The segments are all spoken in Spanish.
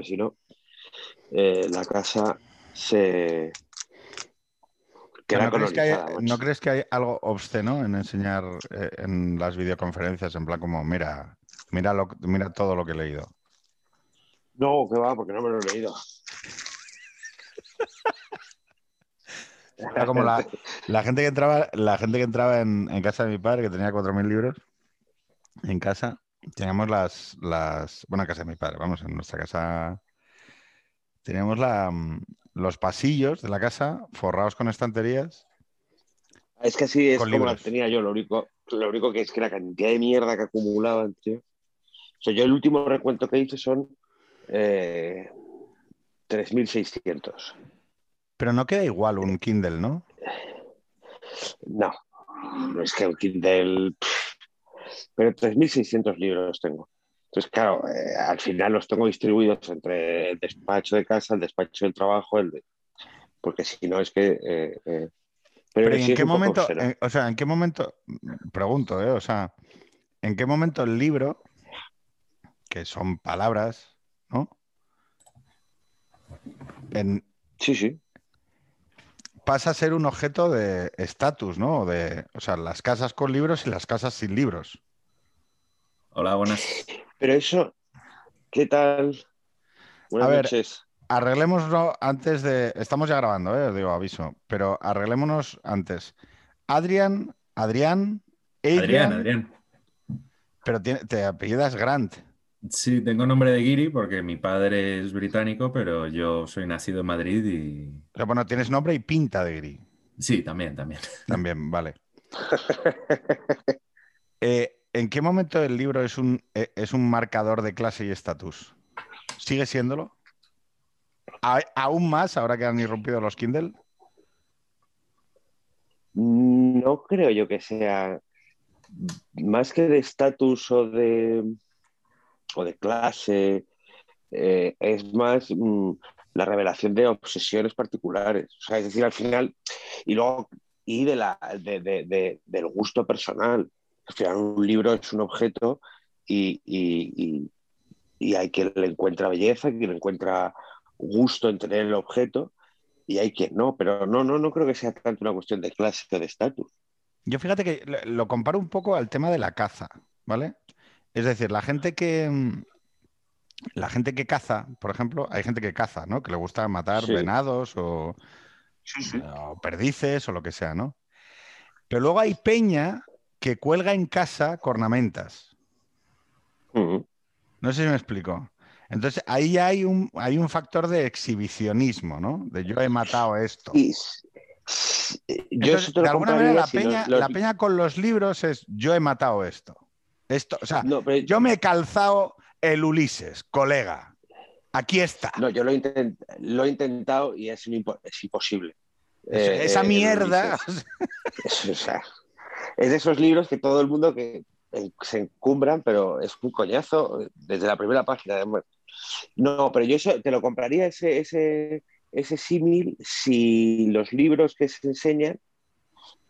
porque si no, eh, la casa se. queda ¿No crees, que hay, colonizada, macho. ¿No crees que hay algo obsceno en enseñar eh, en las videoconferencias? En plan, como, mira, mira, lo, mira todo lo que he leído. No, que va, porque no me lo he leído. Era como la, la gente que entraba, la gente que entraba en, en casa de mi padre, que tenía 4.000 libros en casa, teníamos las, las, bueno, en casa de mi padre, vamos, en nuestra casa teníamos la, mm, los pasillos de la casa forrados con estanterías. Es que así es como la libros. tenía yo, lo único, lo único que es que la cantidad de mierda que acumulaban, tío. O sea, yo el último recuento que hice son eh, 3.600. Pero no queda igual un Kindle, ¿no? No, no es que un Kindle. pff, pero 3.600 libros tengo. Entonces, claro, eh, al final los tengo distribuidos entre el despacho de casa, el despacho del trabajo, el de... porque si no es que. eh, eh, Pero ¿y sí en qué momento, o sea, en qué momento, pregunto, ¿eh? O sea, ¿en qué momento el libro, que son palabras, ¿no? En- Sí, sí. Pasa a ser un objeto de estatus, ¿no? De, o sea, las casas con libros y las casas sin libros. Hola, buenas. Pero eso, ¿qué tal? Buenas A ver, noches. Arreglémonos antes de. Estamos ya grabando, ¿eh? Os digo, aviso. Pero arreglémonos antes. Adrián, Adrián, Adrián, Adrián, Adrián. pero tiene- te apellidas Grant. Sí, tengo nombre de Guiri porque mi padre es británico, pero yo soy nacido en Madrid y... O sea, bueno, tienes nombre y pinta de gris. Sí, también, también. También, vale. Eh, ¿En qué momento el libro es un, eh, es un marcador de clase y estatus? ¿Sigue siéndolo? A- ¿Aún más ahora que han irrumpido los Kindle? No creo yo que sea más que de estatus o de, o de clase, eh, es más mm, la revelación de obsesiones particulares. O sea, es decir, al final, y luego, y de la, de- de- de- del gusto personal. Al final, un libro es un objeto y, y- y- hay quien le encuentra belleza, quien le encuentra gusto en tener el objeto y hay quien no, pero no, no, no creo que sea tanto una cuestión de clase o de estatus. Yo fíjate que lo comparo un poco al tema de la caza, ¿vale? Es decir, la gente que la gente que caza, por ejemplo, hay gente que caza, ¿no? Que le gusta matar Sí. venados o, o perdices o lo que sea, ¿no? Pero luego hay peña que cuelga en casa cornamentas. No sé si me explico. Entonces ahí hay un, hay un factor de exhibicionismo, ¿no? De yo he matado esto. Y yo de alguna manera, compraría la si los- peña, los- la peña con los libros es yo he matado esto. Esto, o sea, No, pero- yo me he calzado el Ulises, colega. Aquí está. no, yo lo, intent- lo he intentado y es, imposible. Es- Eh, Esa eh, mierda. Es, o sea, es de esos libros que todo el mundo que en- se encumbran, pero es un coñazo desde la primera página. además. No, pero yo eso, te lo compraría ese, ese, ese símil si los libros que se enseñan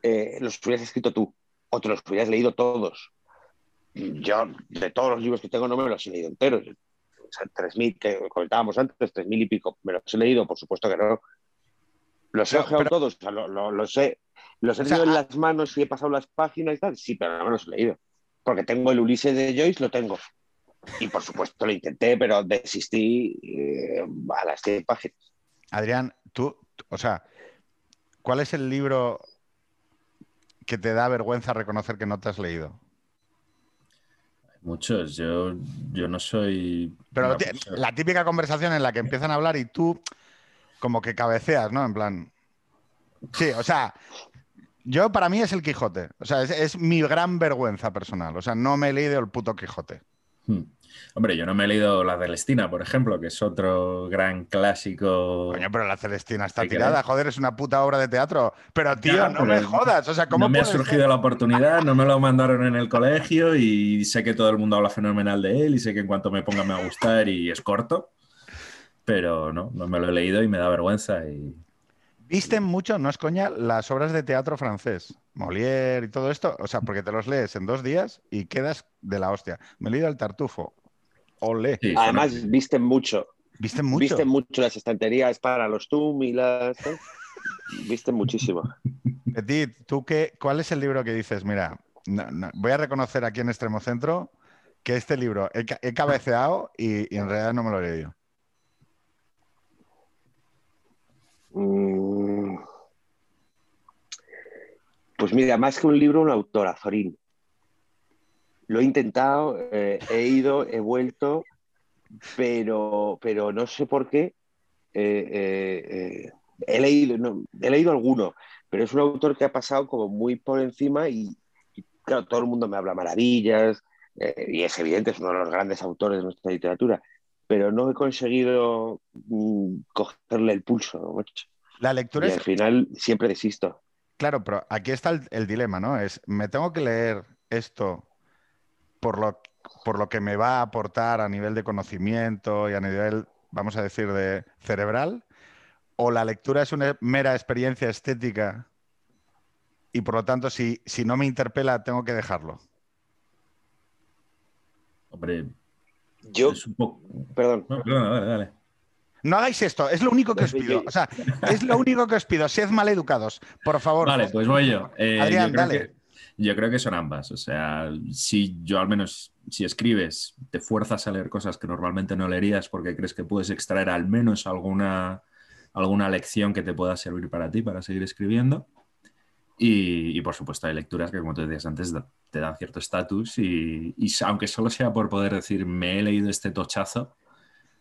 eh, los hubieras escrito tú o te los hubieras leído todos. Yo, de todos los libros que tengo, no me los he leído enteros. O sea, 3.000, que comentábamos antes, 3.000 y pico. ¿Me los he leído? Por supuesto que no. Los he No, ojeado pero- todos, o sea, lo- lo- los he, los he O sea, tenido en ah- las manos y he pasado las páginas y tal. Sí, pero no me los he leído. Porque tengo el Ulises de Joyce, lo tengo. Y por supuesto lo intenté, pero desistí eh, a las 100 páginas. Adrián, tú, tú- o sea, ¿cuál es el libro que te da vergüenza reconocer que no te has leído? Muchos, yo, yo no soy... Pero la típica conversación en la que empiezan a hablar y tú como que cabeceas, ¿no? En plan. Sí, o sea, yo para mí es el Quijote. O sea, es, es mi gran vergüenza personal. O sea, no me he leído el puto Quijote. Hmm. Hombre, yo no me he leído La Celestina, por ejemplo, que es otro gran clásico. Coño, pero la Celestina está tirada, joder, es una puta obra de teatro. Pero tío, Ya, no pero me jodas. O sea, ¿cómo no me ha surgido ser? la oportunidad, no me lo mandaron en el colegio y sé que todo el mundo habla fenomenal de él y sé que en cuanto me ponga me va a gustar y es corto, pero no, no me lo he leído y me da vergüenza y Visten mucho, no es coña, las obras de teatro francés, Molière y todo esto, o sea, porque te los lees en dos días y quedas de la hostia. Me he leído El Tartufo. Ole. Sí, Además, suena- visten mucho. ¿Viste mucho? Visten mucho las estanterías para los TUM y las. Visten muchísimo. Petit, ¿tú qué, ¿cuál es el libro que dices? Mira, no- no, voy a reconocer aquí en Extremo Centro que este libro he cabeceado y, y en realidad no me lo he leído. Mm. Pues mira, más que un libro, un autor, Azorín. Lo he intentado, eh, he ido, he vuelto, pero, pero no sé por qué. eh, eh, he, leído, no, he leído alguno, pero es un autor que ha pasado como muy por encima y, y, claro, todo el mundo me habla maravillas y es evidente, es uno de los grandes autores de nuestra literatura, pero no he conseguido mm, cogerle el pulso. macho. La lectura Y es, al final siempre desisto. claro, pero aquí está el, el dilema, ¿no? Es, ¿me tengo que leer esto por lo, por lo que me va a aportar a nivel de conocimiento y a nivel, vamos a decir, de cerebral? ¿O la lectura es una mera experiencia estética y por lo tanto, si, si no me interpela, tengo que dejarlo? Hombre, Yo, es un poco. perdón, No, perdona, dale, dale. No hagáis esto, es lo único que os pido. O sea, es lo único que os pido. Sed maleducados, por favor. Vale, pues voy yo. Eh, Adrián, yo dale. que- yo creo que son ambas. O sea, si yo al menos, si escribes, te fuerzas a leer cosas que normalmente no leerías porque crees que puedes extraer al menos alguna, alguna lección que te pueda servir para ti, para seguir escribiendo. Y, por supuesto hay lecturas que, como tú decías antes, te dan cierto estatus y, aunque solo sea por poder decir me he leído este tochazo,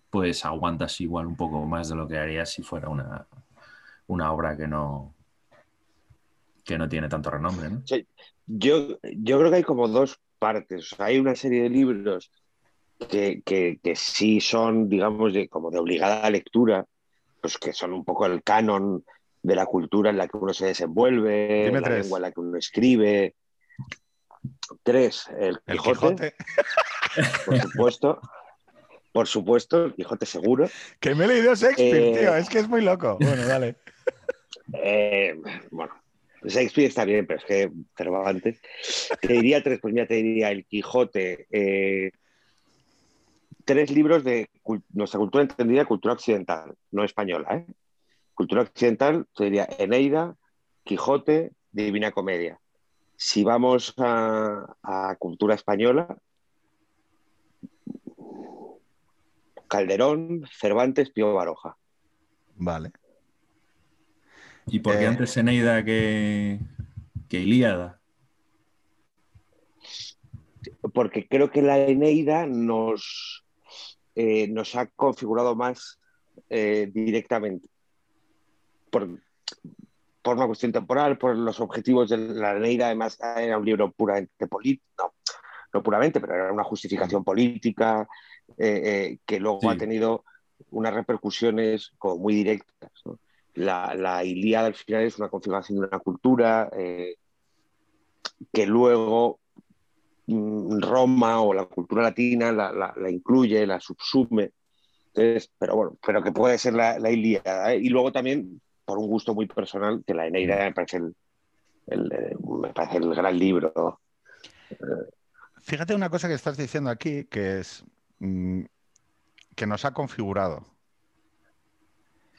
pues aguantas igual un poco más de lo que harías si fuera una, una obra que no, que no tiene tanto renombre. ¿no? Yo, yo creo que hay como dos partes. O sea, hay una serie de libros que, que, que sí son, digamos, de, como de obligada lectura, pues que son un poco el canon de la cultura en la que uno se desenvuelve, Dime la tres. lengua en la que uno escribe. Tres, el El Quijote, Quijote. por supuesto. Por supuesto, el Quijote seguro. Que me he leído Shakespeare, Eh, tío. Es que es muy loco. Bueno, dale. Eh, bueno, Shakespeare está bien, pero es que Cervantes. Te diría tres, pues mira, te diría El Quijote, eh, tres libros de nuestra cultura entendida, cultura occidental, no española, ¿eh? Cultura occidental, te diría Eneida, Quijote, Divina Comedia. Si vamos a, a cultura española, Calderón, Cervantes, Pío Baroja. Vale. ¿Y por qué Eh. antes Eneida que, que Ilíada? porque creo que la Eneida nos, eh, nos ha configurado más eh, directamente. Por, por una cuestión temporal, por los objetivos de la Eneida, además era un libro puramente político, no, no puramente, pero era una justificación política que luego Sí. ha tenido unas repercusiones como muy directas. ¿no? La, la Ilíada al final es una configuración de una cultura eh, que luego mm, Roma o la cultura latina la, la- la incluye, la subsume. Entonces, pero bueno, pero que puede ser la, la Ilíada. ¿eh? Y luego también, por un gusto muy personal, que la Eneida me parece el, el, eh, me parece el gran libro. Fíjate una cosa que estás diciendo aquí, que es mm, que nos ha configurado.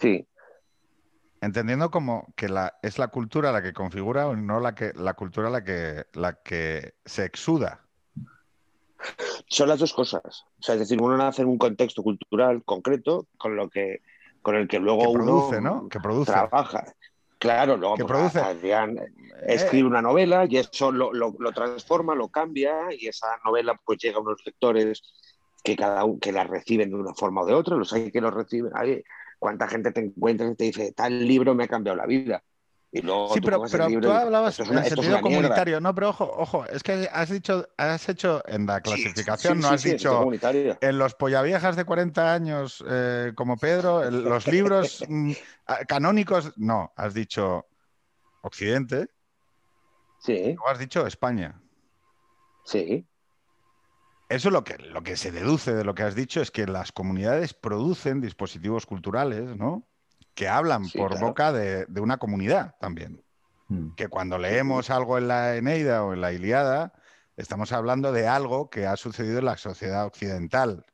Sí, Entendiendo como que la, es la cultura la que configura o no la que la cultura la que la que se exuda. son las dos cosas. O sea, es decir, uno nace en un contexto cultural concreto con lo que con el que luego Que produce, uno ¿no? Que produce. trabaja. Claro, luego Que pues, produce. Adrián Eh, escribe una novela y eso lo, lo- lo transforma, lo cambia y esa novela pues llega a unos lectores que cada uno que la reciben de una forma o de otra, los hay que los reciben. Ay, ¿Cuánta gente te encuentras y te dice, tal libro me ha cambiado la vida? Y luego Sí, pero, pero tú hablabas en es sentido mierda. comunitario. No, pero ojo, ojo, es que has dicho, has hecho en la clasificación, Sí, no has en dicho en los pollaviejas de 40 años eh, como Pedro, el- los libros mm, canónicos, no, has dicho Occidente, Sí, o has dicho España. sí. Eso es lo que, lo que se deduce de lo que has dicho, es que las comunidades producen dispositivos culturales, ¿no? Que hablan Sí, por claro. boca de, de una comunidad también. Mm. Que cuando leemos algo en la Eneida o en la Iliada, estamos hablando de algo que ha sucedido en la sociedad occidental.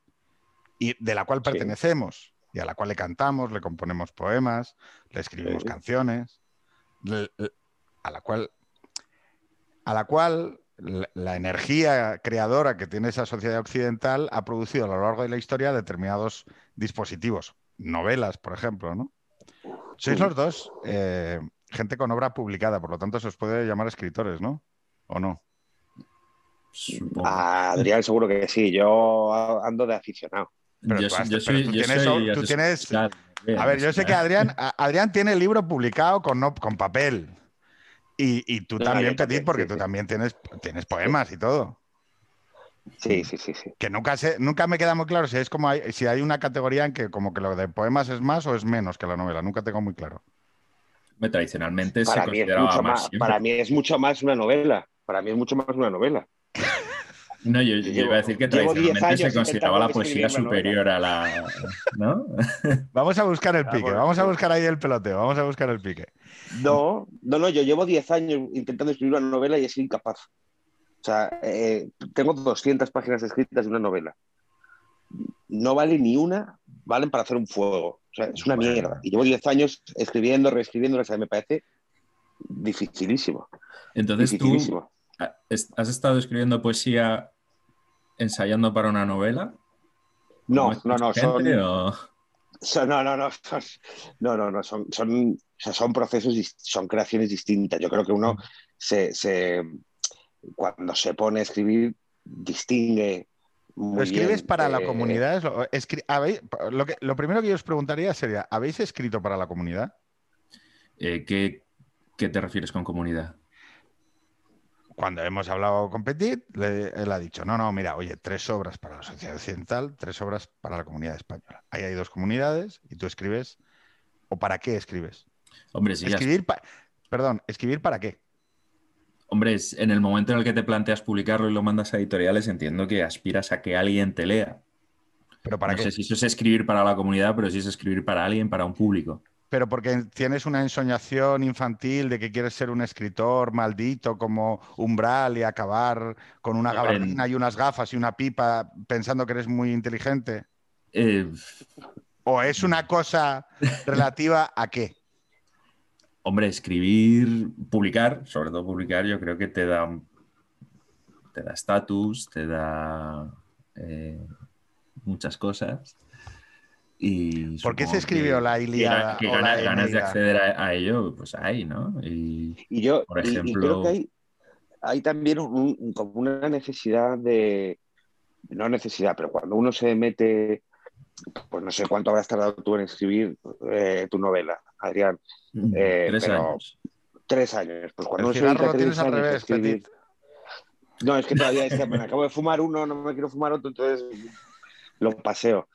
y de la cual Sí. pertenecemos y a la cual le cantamos, le componemos poemas, le escribimos Sí. canciones, le- le- a la cual a la cual la, la energía creadora que tiene esa sociedad occidental ha producido a lo largo de la historia determinados dispositivos, novelas, por ejemplo, ¿no? Sois los dos eh, gente con obra publicada, por lo tanto se os puede llamar escritores, ¿no? ¿O no? Supongo. A Adrián seguro que sí, yo ando de aficionado. Pero yo, tú soy- has- yo pero soy- tú yo tienes- soy tú tienes- asesor- A ver, yo sé que Adrián, Adrián tiene el libro publicado con, no- con papel. Y, y tú No, también, Petit, porque sí, tú sí. también tienes, tienes poemas y todo. Sí, sí, sí, sí. Que nunca sé, nunca me queda muy claro si es como hay, si hay una categoría en que como que lo de poemas es más o es menos que la novela. Nunca tengo muy claro. Tradicionalmente se Para mí, es mucho más. para mí es mucho más una novela. Para mí es mucho más una novela. No, yo, yo Llevo- iba a decir que llevo 10 tradicionalmente se consideraba la poesía superior a la. ¿No? Vamos a buscar el Ah, pique, vamos a buscar ahí el peloteo, vamos a buscar el pique. No, no, no, yo llevo 10 años intentando escribir una novela y he sido incapaz. O sea, eh, tengo 200 páginas escritas de una novela. No vale ni una, valen para hacer un fuego. O sea, es una Bueno. mierda. Y llevo 10 años escribiendo, reescribiendo, o sea, me parece dificilísimo. Entonces tú dificilísimo. es- has estado escribiendo poesía ensayando para una novela. No, ¿Como esta no, no, gente, son, o- son- no, no, no, son, no, no, no, son, son, o sea, son procesos, son creaciones distintas. Yo creo que uno se, se- cuando se pone a escribir, distingue. Muy ¿Lo escribes bien, para la eh, comunidad? ¿Es lo, escri- habéis- lo, que- lo primero que yo os preguntaría sería, ¿habéis escrito para la comunidad? eh, ¿qué, qué te refieres con comunidad? Cuando hemos hablado con Petit, le- él ha dicho, no, no, mira, oye, tres obras para la sociedad occidental, tres obras para la comunidad española. Ahí hay dos comunidades y tú escribes, ¿o para qué escribes? Hombre, ya- escribir pa- Perdón, ¿escribir para qué? hombre, en el momento en el que te planteas publicarlo y lo mandas a editoriales, entiendo que aspiras a que alguien te lea. ¿Pero para no qué? sé si eso es escribir para la comunidad, pero sí es escribir para alguien, para un público. Pero porque tienes una ensoñación infantil de que quieres ser un escritor maldito como umbral y acabar con una gabardina y unas gafas y una pipa pensando que eres muy inteligente. Eh, ¿O es una cosa relativa a qué? hombre, escribir, publicar, sobre todo publicar, yo creo que te da te da estatus, te da eh, muchas cosas. Y ¿Por qué se escribió que- la Ilíada Que, la ganas de acceder a, a ello, pues hay, ¿no? Y Y yo Por y- y, ejemplo- creo que hay, hay también un- un- como una necesidad de, no necesidad, pero cuando uno se mete, pues no sé cuánto habrás tardado tú en escribir eh, tu novela, Adrián, Eh, tres pero- años. tres años. Pues cuando El uno se tres al años revés, escribir-. No, es que todavía es que me acabo de fumar uno, no me quiero fumar otro, entonces lo paseo.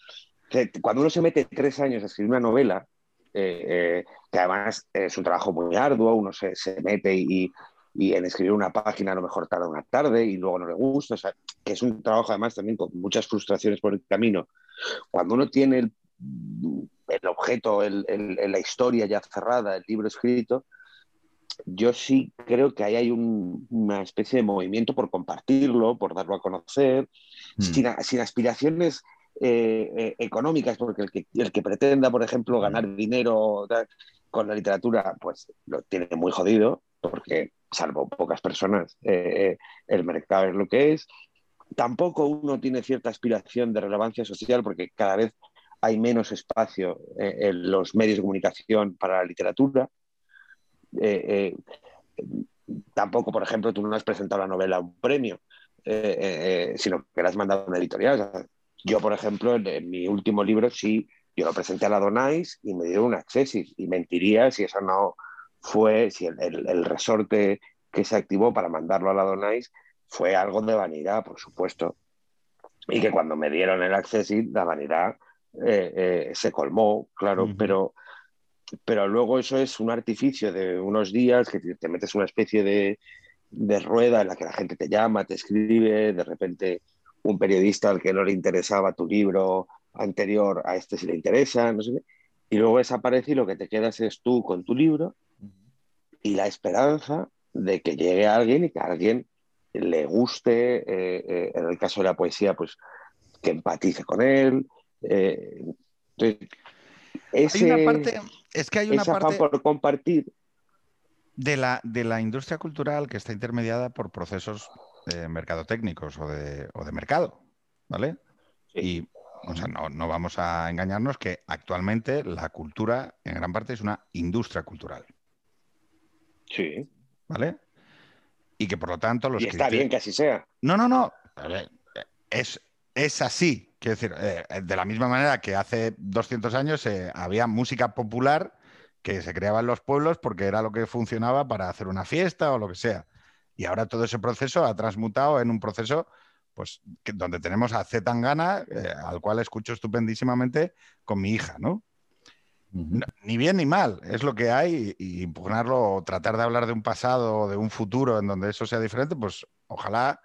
Que Cuando uno se mete tres años a escribir una novela, eh, eh, que además es un trabajo muy arduo, uno se, se mete y, y en escribir una página a lo mejor tarda una tarde y luego no le gusta, o sea, que es un trabajo además también con muchas frustraciones por el camino. Cuando uno tiene el, el objeto, el- el- la historia ya cerrada, el libro escrito, yo sí creo que ahí hay un- una especie de movimiento por compartirlo, por darlo a conocer, Mm. sin, sin aspiraciones eh, eh, económicas, porque el que, el que pretenda, por ejemplo, ganar dinero con la literatura, pues lo tiene muy jodido, porque salvo pocas personas, eh, el mercado es lo que es. Tampoco uno tiene cierta aspiración de relevancia social, porque cada vez hay menos espacio eh, en los medios de comunicación para la literatura. Eh, tampoco, por ejemplo, tú no has presentado la novela a un premio, sino que la has mandado a una editorial. O sea, yo, por ejemplo, en, en mi último libro sí, yo lo presenté a la Donais y me dieron un accesis y mentiría si eso no fue, si el, el- el resorte que se activó para mandarlo a la Donais fue algo de vanidad, por supuesto. Y que cuando me dieron el accesis, la vanidad eh, eh, se colmó, claro, pero, pero luego eso es un artificio de unos días que te metes una especie de, de rueda en la que la gente te llama, te escribe, de repente un periodista al que no le interesaba tu libro anterior, a este sí le interesa, no sé qué, y luego desaparece y lo que te quedas es tú con tu libro y la esperanza de que llegue alguien y que a alguien le guste, eh, eh, en el caso de la poesía, pues que empatice con él, Eh, hay una parte, es que hay una parte por compartir de la, de la industria cultural que está intermediada por procesos eh, mercadotécnicos o de, o de mercado, ¿vale? Y o sea, no, no, vamos a engañarnos que actualmente la cultura en gran parte es una industria cultural. Sí. ¿Vale? Y que por lo tanto los... Y está bien que así sea. No, no, no. Es, es así. Quiero decir, eh, de la misma manera que hace 200 años eh, había música popular que se creaba en los pueblos porque era lo que funcionaba para hacer una fiesta o lo que sea. Y ahora todo ese proceso ha transmutado en un proceso pues donde tenemos a Z Tangana, eh, al cual escucho estupendísimamente con mi hija, ¿no? Ni bien ni mal, es lo que hay y impugnarlo o tratar de hablar de un pasado o de un futuro en donde eso sea diferente, pues ojalá,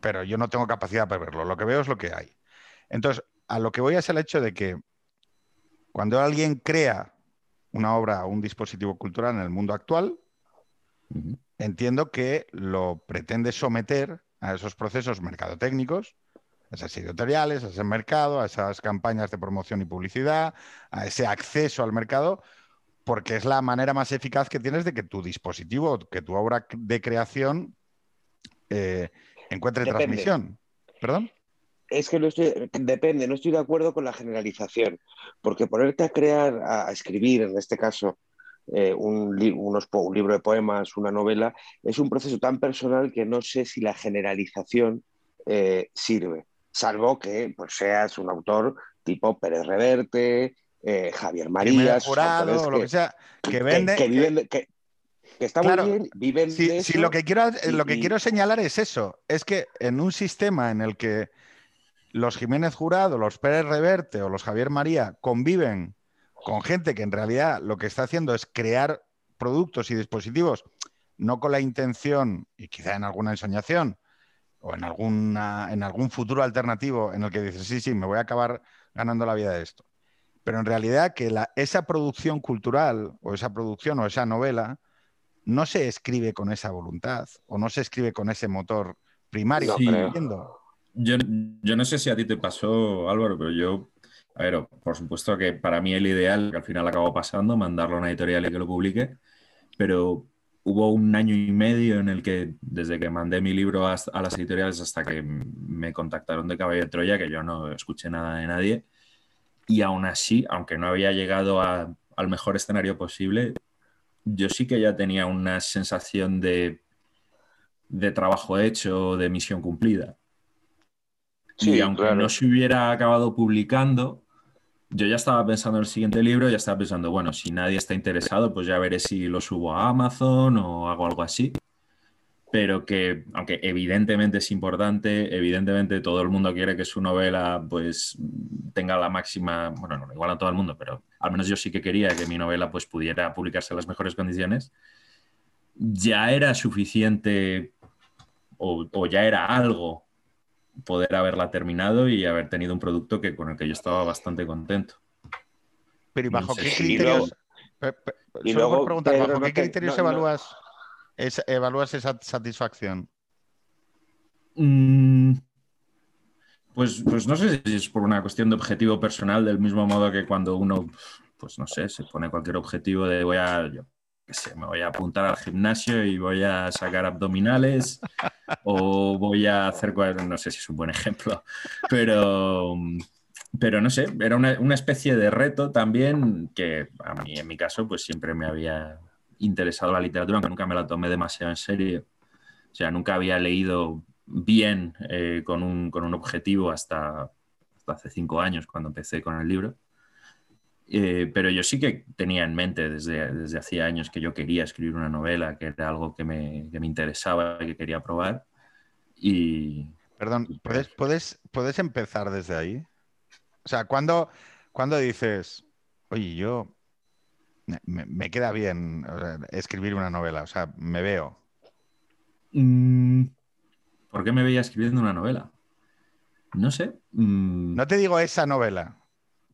pero yo no tengo capacidad para verlo, lo que veo es lo que hay. Entonces, a lo que voy es el hecho de que cuando alguien crea una obra o un dispositivo cultural en el mundo actual, entiendo que lo pretende someter a esos procesos mercadotécnicos, a esas editoriales, a ese mercado, a esas campañas de promoción y publicidad, a ese acceso al mercado, porque es la manera más eficaz que tienes de que tu dispositivo, que tu obra de creación eh, encuentre transmisión. ¿Perdón? Es que no estoy, depende, no estoy de acuerdo con la generalización, porque ponerte a crear, a escribir, en este caso, eh, un, un, libro de poemas, una novela, es un proceso tan personal que no sé si la generalización eh, sirve, salvo que pues, seas un autor tipo Pérez Reverte, eh, Javier Marías, o lo que, sea, que vende... Que, viven, que, está muy bien, viven si, lo que quiero, lo que quiero señalar es eso, es que en un sistema en el que los Jiménez Jurado, los Pérez Reverte o los Javier María conviven con gente que en realidad lo que está haciendo es crear productos y dispositivos, no con la intención, y quizá en alguna ensoñación, o en, alguna, en algún futuro alternativo en el que dices, sí, sí, me voy a acabar ganando la vida de esto. Pero en realidad que la, esa producción cultural o esa producción o esa novela no se escribe con esa voluntad o no se escribe con ese motor primario. yo, yo no sé si a ti te pasó, Álvaro, pero yo a ver, por supuesto que para mí el ideal, que al final acabó pasando, mandarlo a una editorial y que lo publique, pero hubo un año y medio en el que, desde que mandé mi libro a, las editoriales hasta que me contactaron de Caballo de Troya, que yo no escuché nada de nadie, y aún así, aunque no había llegado al mejor escenario posible, yo sí que ya tenía una sensación de, de trabajo hecho, de misión cumplida. Y aunque no se hubiera acabado publicando, yo ya estaba pensando en el siguiente libro, ya estaba pensando, bueno, si nadie está interesado, pues ya veré si lo subo a Amazon o hago algo así. Pero que, aunque evidentemente es importante, evidentemente todo el mundo quiere que su novela pues tenga la máxima, bueno, no, igual a todo el mundo, pero al menos yo sí que quería que mi novela pues pudiera publicarse en las mejores condiciones, ya era suficiente o, o ya era algo poder haberla terminado y haber tenido un producto que, con el que yo estaba bastante contento. Pero ¿y bajo qué criterios? Y luego, preguntar, ¿bajo qué criterios evalúas, evalúas esa satisfacción? Mm, pues, pues no sé si es por una cuestión de objetivo personal, del mismo modo que cuando uno, pues no sé, se pone cualquier objetivo de voy a, me voy a apuntar al gimnasio y voy a sacar abdominales o voy a hacer, no sé si es un buen ejemplo, pero, pero no sé, era una, especie de reto también que a mí en mi caso pues siempre me había interesado la literatura, aunque nunca me la tomé demasiado en serio. O sea, nunca había leído bien eh, con, un, con, un, objetivo hasta, hasta hace cinco años cuando empecé con el libro. Eh, pero yo sí que tenía en mente desde, desde hacía años que yo quería escribir una novela, que era algo que me, que me interesaba y que quería probar. Y. Perdón, ¿puedes, puedes, ¿puedes empezar desde ahí? O sea, ¿cuándo, cuando dices, oye, yo me, queda bien escribir una novela? O sea, me veo. Mm, ¿Por qué me veía escribiendo una novela? No sé. Mm. No te digo esa novela.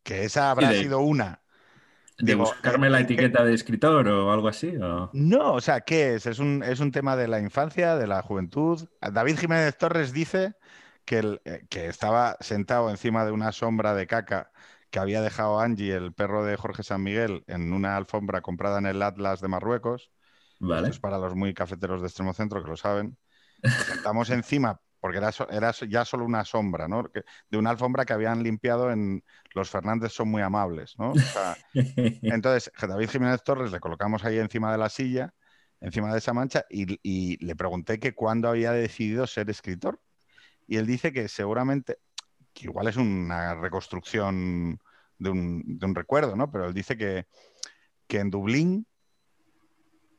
Que esa habrá sido una. ¿De buscarme la etiqueta de escritor o algo así? No, o sea, ¿qué es? ¿Es un, ¿Es un tema de la infancia, de la juventud? David Jiménez Torres dice que, eh, que estaba sentado encima de una sombra de caca que había dejado Angie, el perro de Jorge San Miguel, en una alfombra comprada en el Atlas de Marruecos. Vale. es para los muy cafeteros de extremo centro que lo saben. Estamos encima, porque era, era ya solo una sombra, ¿no? De una alfombra que habían limpiado en Los Fernández son muy amables, ¿no? entonces, David Jiménez Torres le colocamos ahí encima de la silla, encima de esa mancha, y, y le pregunté que cuándo había decidido ser escritor. Y él dice que seguramente, que igual es una reconstrucción de un, de un recuerdo, ¿no? Pero él dice que, que en Dublín,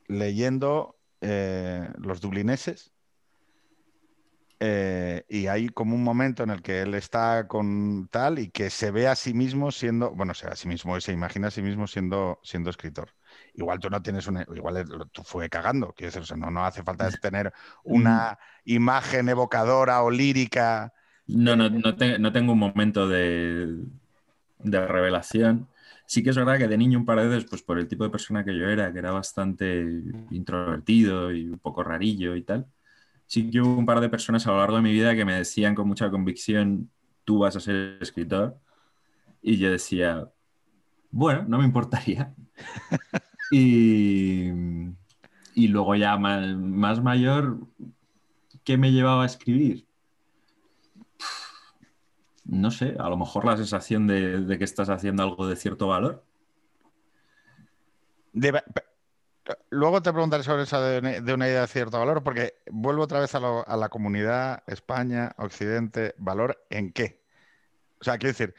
leyendo eh, los dublineses, eh, y hay como un momento en el que él está con tal y que se ve a sí mismo siendo, bueno, se ve a sí mismo, se imagina a sí mismo siendo, siendo escritor. Igual tú no tienes una, igual tú fue cagando, quiero decir, o sea, no, no hace falta tener una imagen evocadora o lírica. No, no, no, te- no tengo un momento de, de revelación. Sí que es verdad que de niño un par de veces, pues por el tipo de persona que yo era, que era bastante introvertido y un poco rarillo y tal, sí que hubo un par de personas a lo largo de mi vida que me decían con mucha convicción, tú vas a ser escritor. Y yo decía, bueno, no me importaría. y, y luego ya ma- más, mayor, ¿qué me llevaba a escribir? No sé, a lo mejor la sensación de, de que estás haciendo algo de cierto valor. De- luego te preguntaré sobre esa de, una- de una idea de cierto valor, porque vuelvo otra vez a, lo- a la comunidad, España, Occidente, valor en qué. O sea, quiero decir,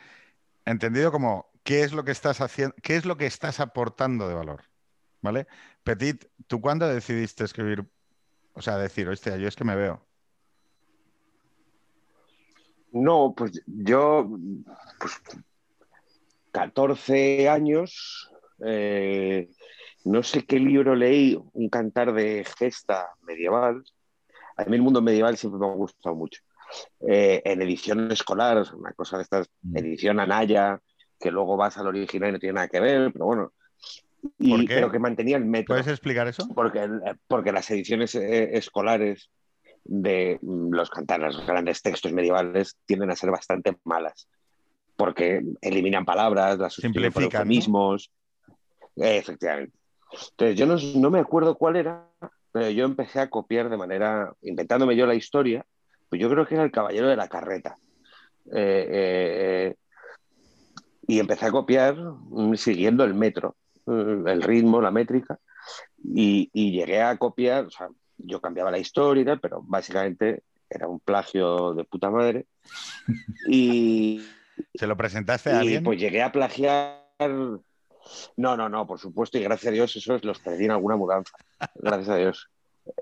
entendido como qué es lo que estás haciendo, qué es lo que estás aportando de valor. ¿Vale? Petit, ¿tú cuándo decidiste escribir? O sea, decir, hostia, yo es que me veo. No, pues yo, pues 14 años, eh, no sé qué libro leí, un cantar de gesta medieval. A mí el mundo medieval siempre me ha gustado mucho. Eh, en edición escolar, una cosa de estas, Mm. edición Anaya, que luego vas al original y no tiene nada que ver, pero bueno. Y- ¿Por qué? Pero que mantenía el metro. ¿Puedes explicar eso? Porque, porque las ediciones eh, escolares de mm, los cantares, los grandes textos medievales, tienden a ser bastante malas. Porque eliminan palabras, las sustituyen por eufemismos. Eh, efectivamente. Entonces, yo no, no me acuerdo cuál era, pero yo empecé a copiar de manera, inventándome yo la historia, pues yo creo que era el caballero de la carreta. Eh, eh, y empecé a copiar siguiendo el metro, mm, el ritmo, la métrica, y, y llegué a copiar, o sea, yo cambiaba la historia y tal, pero básicamente era un plagio de puta madre. Y, ¿Se lo presentaste a y, alguien? pues llegué a plagiar. No, no, no, por supuesto, y gracias a Dios esos los perdí en alguna mudanza. Gracias a Dios.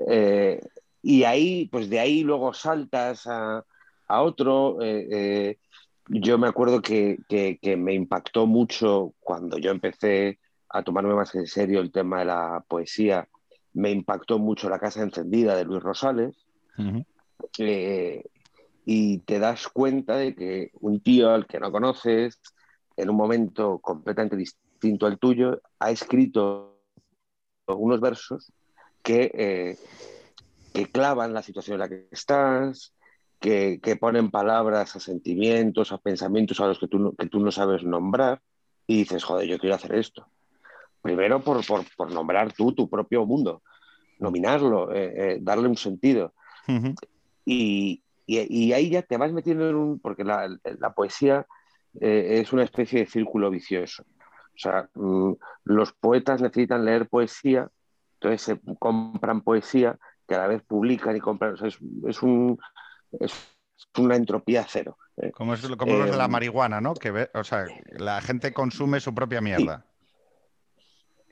Eh, y ahí, pues de ahí luego saltas a, a otro. eh, eh, yo me acuerdo que, que- que me impactó mucho cuando yo empecé a tomarme más en serio el tema de la poesía. Me impactó mucho La Casa Encendida de Luis Rosales. Eh, y te das cuenta de que un tío al que no conoces, en un momento completamente distinto al tuyo, ha escrito unos versos que, eh, que clavan la situación en la que estás, que, que ponen palabras a sentimientos, a pensamientos a los que tú, no- que tú no sabes nombrar, y dices, joder, yo quiero hacer esto. Primero por, por, por nombrar tú tu propio mundo, nominarlo, eh, eh, darle un sentido. Y, y- y ahí ya te vas metiendo en un. porque la, la poesía eh, es una especie de círculo vicioso. O sea, mm, los poetas necesitan leer poesía, entonces se compran poesía, que a la vez publican y compran. O sea, es, es un, es una entropía cero. ¿eh? Como, es, como los de la Eh, marihuana, ¿no? Que ve- o sea, la gente consume su propia mierda.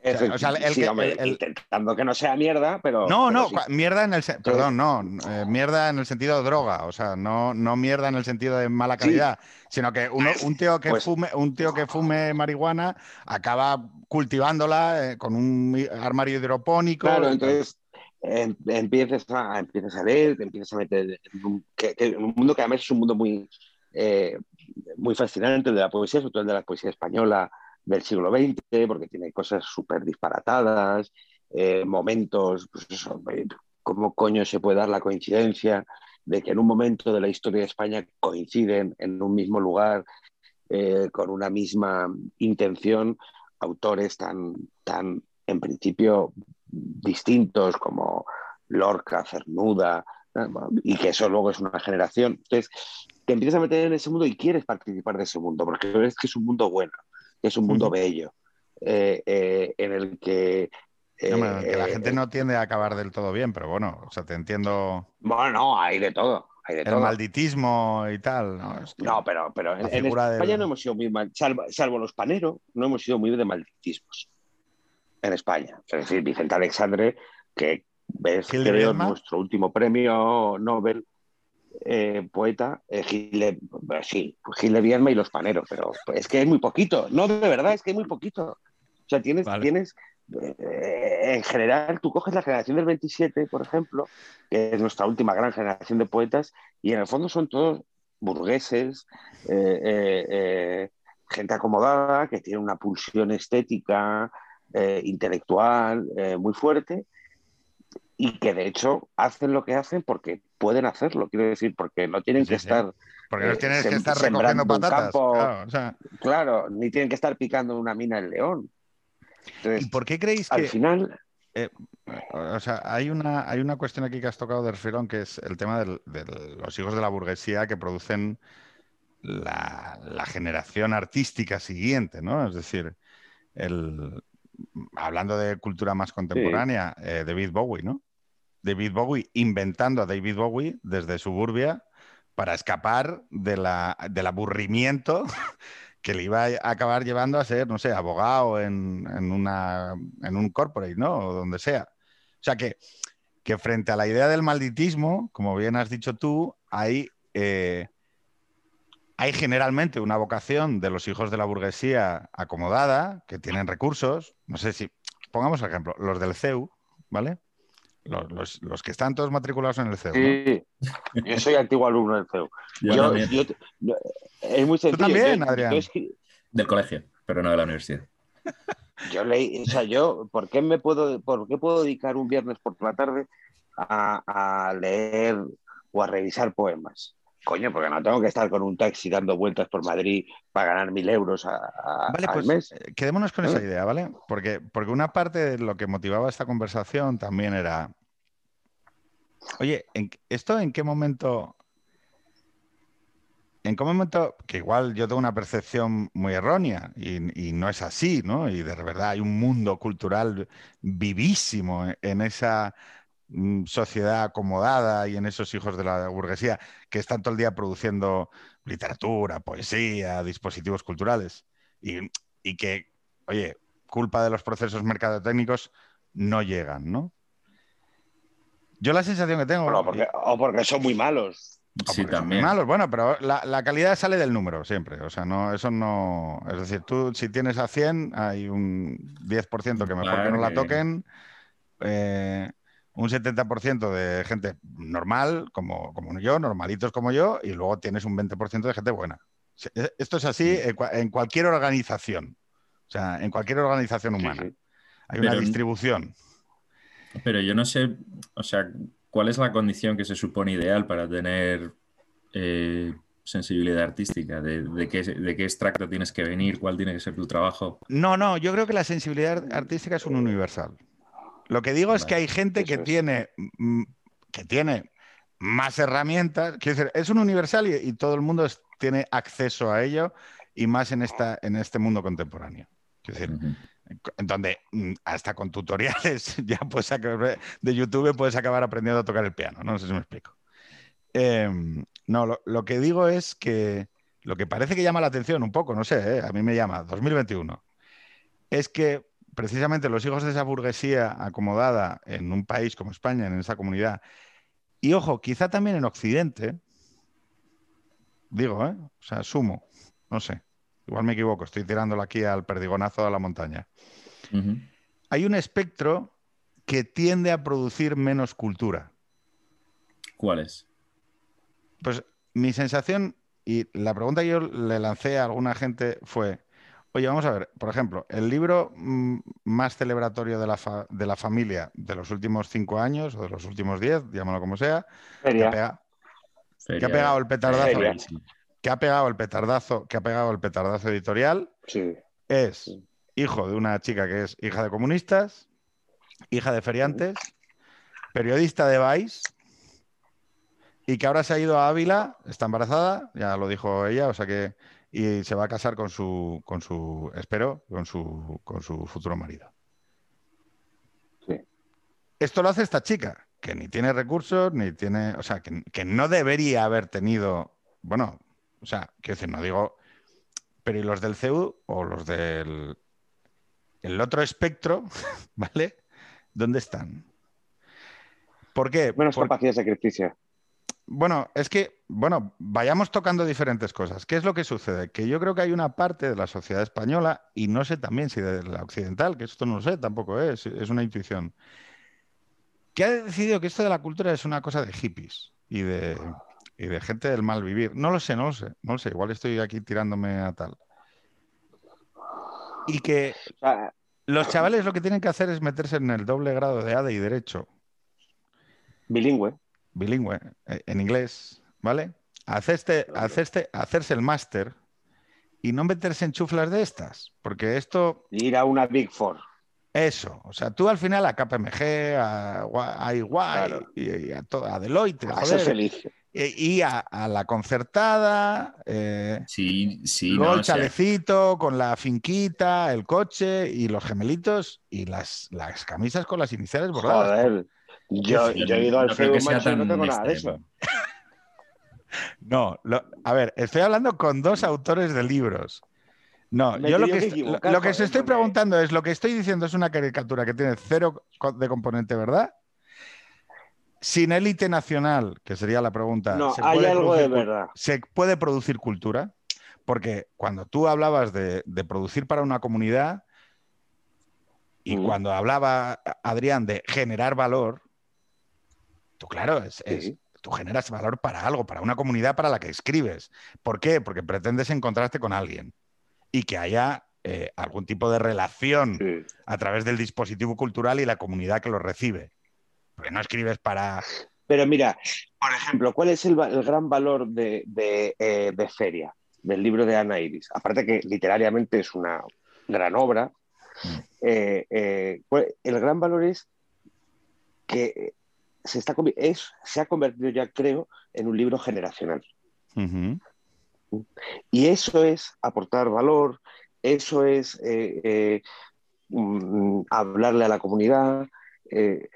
Efe- o sea, el sí, que- hombre, el- el- intentando que no sea mierda, pero. No, pero no, sí. mierda en el perdón, no, eh, mierda en el sentido de droga, o sea, no, no mierda en el sentido de mala Sí. calidad, sino que uno, un tío que Pues- fume, un tío que fume marihuana acaba cultivándola eh, con un armario hidropónico. Claro, entonces em- empiezas, a, empiezas a leer, te empiezas a meter en un, que- un mundo que además es un mundo muy, eh, muy fascinante, el de la poesía, sobre todo el de la poesía española del siglo XX, porque tiene cosas súper disparatadas, eh, momentos, pues eso, eh, cómo coño se puede dar la coincidencia de que en un momento de la historia de España coinciden en un mismo lugar, eh, con una misma intención, autores tan, tan, en principio, distintos como Lorca, Cernuda, y que eso luego es una generación. Entonces, te empiezas a meter en ese mundo y quieres participar de ese mundo, porque ves que es un mundo bueno, que es un mundo bello, eh, eh, en el que... que la gente no tiende a acabar del todo bien, pero bueno, o sea, te entiendo... Bueno, no, hay de todo. Hay de el malditismo y tal. No, pero, pero en, España no hemos sido muy mal, salvo, salvo, los paneros, no hemos sido muy de malditismos en España. Es decir, Vicente Alexandre, que ves creo nuestro último premio Nobel eh, poeta, eh, Gil, de, sí, Gil de Vierma y los paneros, pero es que es muy poquito, no, de verdad, es que es muy poquito. O sea, tienes, tienes eh, en general, tú coges la generación del 27, por ejemplo, que es nuestra última gran generación de poetas, y en el fondo son todos burgueses, gente acomodada, que tiene una pulsión estética, intelectual muy fuerte, y que de hecho hacen lo que hacen porque pueden hacerlo, quiero decir, porque no tienen que estar. Porque no eh, tienen que estar recogiendo patatas. claro, ni tienen que estar picando una mina en león. ¿Y por qué creéis que.? Al final. Eh, o sea, hay una, hay una cuestión aquí que has tocado de refilón, que es el tema de los hijos de la burguesía que producen la, generación artística siguiente, ¿no? Es decir, el, hablando de cultura más contemporánea, eh, David Bowie, ¿no? David Bowie inventando a David Bowie desde suburbia para escapar de la, del aburrimiento que le iba a acabar llevando a ser, no sé, abogado en, una, en un corporate, ¿no? O donde sea. O sea que, que frente a la idea del malditismo, como bien has dicho tú, hay, eh, hay generalmente una vocación de los hijos de la burguesía acomodada, que tienen recursos. No sé si, pongamos ejemplo, los del CEU, ¿vale? Los, que están todos matriculados en el CEU. Sí, yo soy antiguo alumno del CEU. Yo, es muy sencillo. Tú también, Adrián. Del colegio, pero no de la universidad. Yo leí, o sea, yo, ¿por qué me puedo, por qué puedo dedicar un viernes por la tarde a, leer o a revisar poemas? Coño, porque no tengo que estar con un taxi dando vueltas por Madrid para ganar mil euros a, vale, pues, mes. Eh, quedémonos con esa ¿Eh? idea, ¿vale? Porque, porque una parte de lo que motivaba esta conversación también era Oye, ¿esto en qué momento? ¿En qué momento? Que igual yo tengo una percepción muy errónea y, no es así, ¿no? Y de verdad hay un mundo cultural vivísimo en esa sociedad acomodada y en esos hijos de la burguesía que están todo el día produciendo literatura, poesía, dispositivos culturales y, y que, oye, culpa de los procesos mercadotécnicos no llegan, ¿no? Yo la sensación que tengo. o porque son muy malos. Sí, también. malos, bueno, pero la, calidad sale del número siempre. O sea, no, eso no. Es decir, tú si tienes a 100, hay un 10% que mejor que no la toquen. Eh, un 70% de gente normal, como, como yo, normalitos como yo, y luego tienes un 20% de gente buena. E, esto es así en, cualquier organización. O sea, en cualquier organización humana. Hay una distribución. Pero yo no sé, o sea, ¿cuál es la condición que se supone ideal para tener eh, sensibilidad artística? ¿De, qué, ¿De, qué, extracto tienes que venir? ¿Cuál tiene que ser tu trabajo? No, no, yo creo que la sensibilidad artística es un universal. Lo que digo es que hay gente que tiene, mm, que tiene más herramientas, quiero decir, es un universal y, todo el mundo tiene acceso a ello y más en, esta, en este mundo contemporáneo. Quiero decir, en donde mm, hasta con tutoriales ya puedes de YouTube puedes acabar aprendiendo a tocar el piano, no, sé si me explico. Em, no, lo, que digo es que lo que parece que llama la atención un poco, no sé, ¿eh? a mí me llama 2021, es que precisamente los hijos de esa burguesía acomodada en un país como España, en esa comunidad, y ojo, quizá también en Occidente, digo, ¿eh? o sea, sumo, no sé, igual me equivoco, estoy tirándolo aquí al perdigonazo de la montaña. Hay un espectro que tiende a producir menos cultura. ¿Cuál es? Pues mi sensación y la pregunta que yo le lancé a alguna gente fue, oye, vamos a ver, por ejemplo, el libro mm, más celebratorio de la, de la familia de los últimos cinco años o de los últimos diez, llámalo como sea, pega, que ha pegado el petardazo, que ha pegado el petardazo, que ha pegado el petardazo editorial, es hijo de una chica que es hija de comunistas, hija de feriantes, periodista de Vice y que ahora se ha ido a Ávila, está embarazada, ya lo dijo ella, o sea que y se va a casar con su, con su, espero, con su, con su futuro marido. Esto lo hace esta chica, que ni tiene recursos, ni tiene, o sea, que, no debería haber tenido, bueno, o sea, quiero decir, no digo, pero ¿y los del CEU o los del el otro espectro, ¿vale? ¿Dónde están? ¿Por qué? Menos Por... capacidad de sacrificio. Bueno, es que, bueno, vayamos tocando diferentes cosas. ¿Qué es lo que sucede? Que yo creo que hay una parte de la sociedad española, y no sé también si de la occidental, que esto no lo sé, tampoco es, es una intuición, que ha decidido que esto de la cultura es una cosa de hippies y de, y de gente del mal vivir. No lo sé, no lo sé, no lo sé. Igual estoy aquí tirándome a tal. Y que los chavales lo que tienen que hacer es meterse en el doble grado de ADE y Derecho. Bilingüe bilingüe, eh, en inglés, ¿vale? Hacerse, hacerse, hacerse el máster y no meterse en chuflas de estas, porque esto... Ir a una Big Four. Eso, o sea, tú al final a KPMG, a, a y, a, a, Deloitte, a joder, y, a, la concertada, eh, sí, sí, luego el chalecito con la finquita, el coche y los gemelitos y las, las camisas con las iniciales bordadas. Joder. Yo, he ido al no y no tengo nada de eso. No, a ver, estoy hablando con dos autores de libros. No, yo lo que, lo, que os estoy preguntando es, lo que estoy diciendo es una caricatura que tiene cero de componente, ¿verdad? Sin élite nacional, que sería la pregunta. No, hay algo de verdad. ¿Se puede producir cultura? Porque cuando tú hablabas de, producir para una comunidad y cuando hablaba Adrián de generar valor, Tú, claro, es, tú generas valor para algo, para una comunidad para la que escribes. ¿Por qué? Porque pretendes encontrarte con alguien y que haya eh, algún tipo de relación a través del dispositivo cultural y la comunidad que lo recibe. Porque no escribes para... Pero mira, por ejemplo, ¿cuál es el, gran valor de, eh, de, Feria, del libro de Ana Iris? Aparte que literariamente es una gran obra, mm. eh, el gran valor es que se, está, es, se ha convertido ya, creo, en un libro generacional. Y eso es aportar valor, eso es eh, eh, mm, hablarle a la comunidad, eh,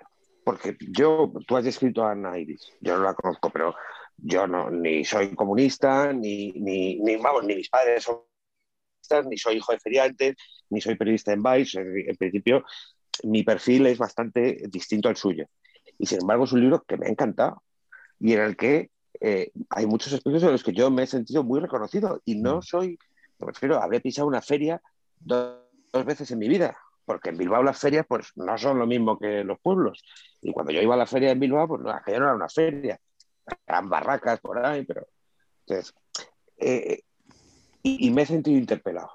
porque yo, tú has descrito a Ana Iris, yo no la conozco, pero yo no, ni soy comunista, ni, ni, ni, vamos, ni mis padres son ni soy hijo de feriantes, ni soy periodista en Vice. En principio, mi perfil es bastante distinto al suyo. Y sin embargo es un libro que me ha encantado y en el que eh, hay muchos aspectos en los que yo me he sentido muy reconocido y no mm. soy, me refiero, habré pisado una feria dos, veces en mi vida, porque en Bilbao las ferias pues no son lo mismo que los pueblos. Y cuando yo iba a la feria en Bilbao, pues no, aquello no era una feria, eran barracas por ahí, pero... Entonces, eh, y, me he sentido interpelado.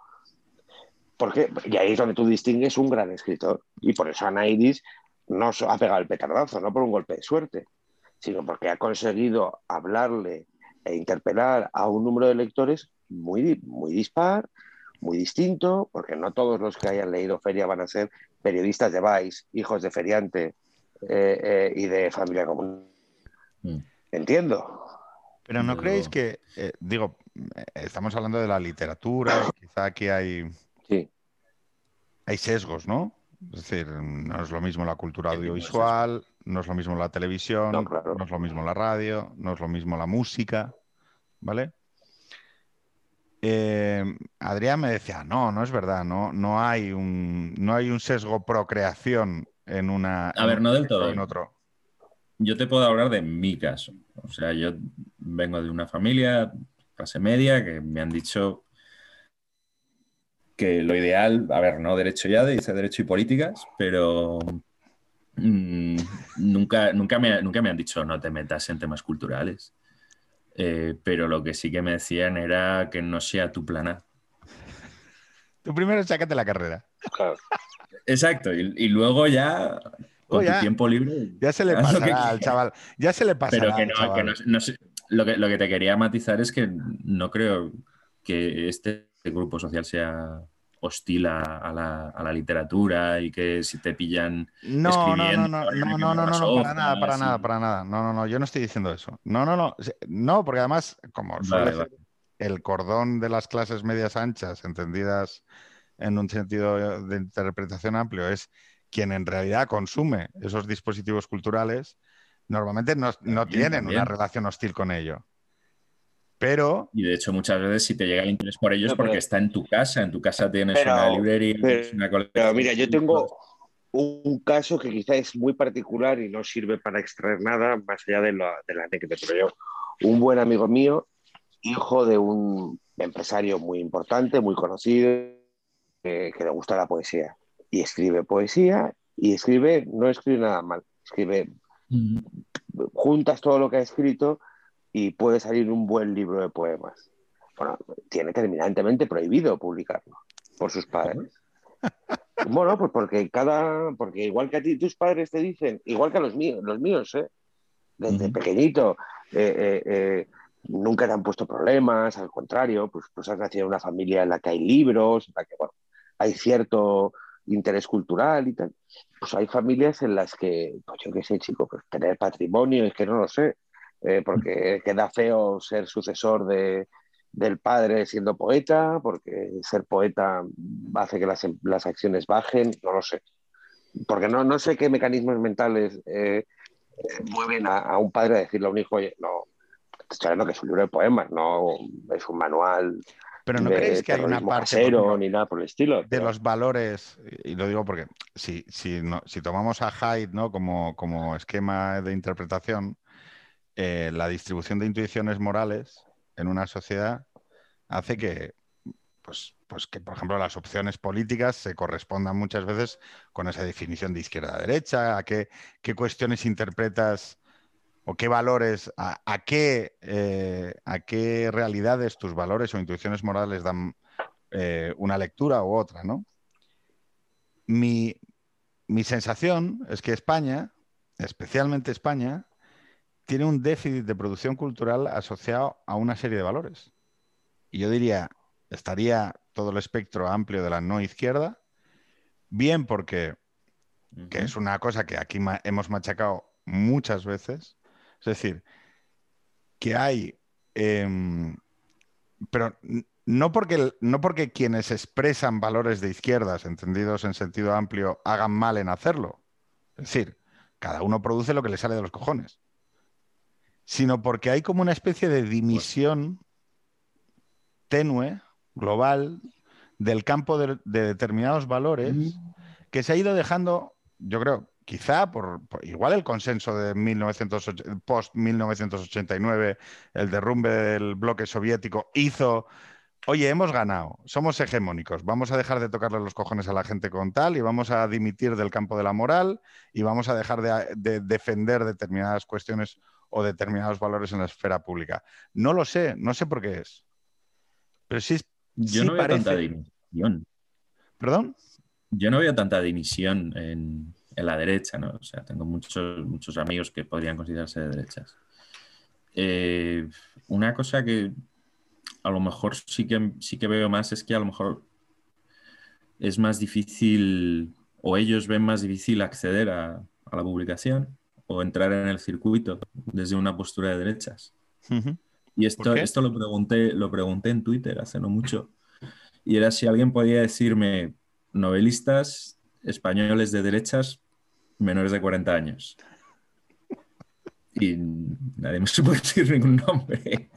Porque, y ahí es donde tú distingues un gran escritor. Y por eso Ana Iris no ha pegado el petardazo, no por un golpe de suerte, sino porque ha conseguido hablarle e interpelar a un número de lectores muy, muy dispar, muy distinto, porque no todos los que hayan leído Feria van a ser periodistas de Vice, hijos de feriante eh, eh, y de familia común. Mm. Entiendo. Pero no creéis que, eh, digo, estamos hablando de la literatura, quizá aquí hay, sí. hay sesgos, ¿no? Es decir, no es lo mismo la cultura audiovisual, no es lo mismo la televisión, no, es lo mismo la radio, no es lo mismo la música, ¿vale? Eh, Adrián me decía, no, no es verdad, no, no, hay un, no hay un sesgo procreación en una... A ver, no del todo. En otro. Yo te puedo hablar de mi caso. O sea, yo vengo de una familia clase media que me han dicho que lo ideal, a ver, no derecho ya, dice derecho y políticas, pero mm, nunca, nunca, me, nunca me han dicho no te metas en temas culturales. Eh, pero lo que sí que me decían era que no sea tu plana. Tú primero sácate la carrera. Exacto, y, luego ya con tu tiempo libre. Ya se le pasará al chaval. Ya se le pasará. Pero que no, que no, Lo que, lo que te quería matizar es que no creo que este grupo social sea hostil a, la, literatura y que si te pillan no, escribiendo... No, no, no, no, no, no, no, para nada, para nada, para nada. No, no, no, yo no estoy diciendo eso. No, no, no, no, porque además, como el cordón de las clases medias anchas, entendidas en un sentido de interpretación amplio, es quien en realidad consume esos dispositivos culturales, normalmente no, no tienen una relación hostil con ello. Pero. Y de hecho, muchas veces si te llega el interés por ellos, porque está en tu casa. En tu casa tienes una librería, una colección. Pero mira, yo tengo un caso que quizá es muy particular y no sirve para extraer nada más allá de la, de la anécdota. Pero yo, un buen amigo mío, hijo de un empresario muy importante, muy conocido, que le gusta la poesía. Y escribe poesía y escribe, no escribe nada mal, escribe, juntas todo lo que ha escrito y puede salir un buen libro de poemas. Bueno, tiene terminantemente prohibido publicarlo por sus padres. Bueno, pues porque cada, porque igual que a ti tus padres te dicen, igual que a los míos, los míos, ¿eh? desde pequeñito, eh, eh, nunca te han puesto problemas, al contrario, pues, pues has nacido en una familia en la que hay libros, en la que bueno, hay cierto interés cultural y tal. Pues hay familias en las que, pues yo qué sé, chico, pues tener patrimonio, es que no lo sé, eh, porque queda feo ser sucesor de, del padre siendo poeta, porque ser poeta hace que las, las acciones bajen, no lo sé. Porque no, no sé qué mecanismos mentales eh, mueven a, un padre a decirle a un hijo, oye, no, estoy hablando que es un libro de poemas, no es un manual. Pero no creéis que hay una parte ni nada por el estilo de los valores, y lo digo porque si, si, no, si tomamos a Hyde ¿no? como, como esquema de interpretación, eh, la distribución de intuiciones morales en una sociedad hace que, pues, pues que, por ejemplo, las opciones políticas se correspondan muchas veces con esa definición de izquierda-derecha, a qué, qué, cuestiones interpretas o qué valores, a, qué, eh, a qué realidades tus valores o intuiciones morales dan eh, una lectura u otra, ¿no? Mi, mi sensación es que España, especialmente España, tiene un déficit de producción cultural asociado a una serie de valores. Y yo diría, estaría todo el espectro amplio de la no izquierda, bien porque, que es una cosa que aquí hemos machacado muchas veces, es decir, que hay, em, pero no porque, no porque quienes expresan valores de izquierdas, entendidos en sentido amplio, hagan mal en hacerlo. Es decir, cada uno produce lo que le sale de los cojones sino porque hay como una especie de dimisión tenue, global, del campo de, determinados valores mm. que se ha ido dejando, yo creo, quizá por, igual el consenso de post-1989, el derrumbe del bloque soviético, hizo, oye, hemos ganado, somos hegemónicos, vamos a dejar de tocarle los cojones a la gente con tal y vamos a dimitir del campo de la moral y vamos a dejar de defender determinadas cuestiones o determinados valores en la esfera pública. No lo sé, no sé por qué es. Pero sí, Yo no veo tanta dimisión. ¿Perdón? Yo no veo tanta dimisión en, la derecha, ¿no? O sea, tengo muchos, muchos amigos que podrían considerarse de derechas. Eh, una cosa que a lo mejor sí que, sí que veo más es que a lo mejor es más difícil o ellos ven más difícil acceder a la publicación o entrar en el circuito desde una postura de derechas. Y esto, esto lo, pregunté, lo pregunté en Twitter hace no mucho. Y era si alguien podía decirme novelistas españoles de derechas menores de 40 años. Y nadie me supo decir ningún nombre.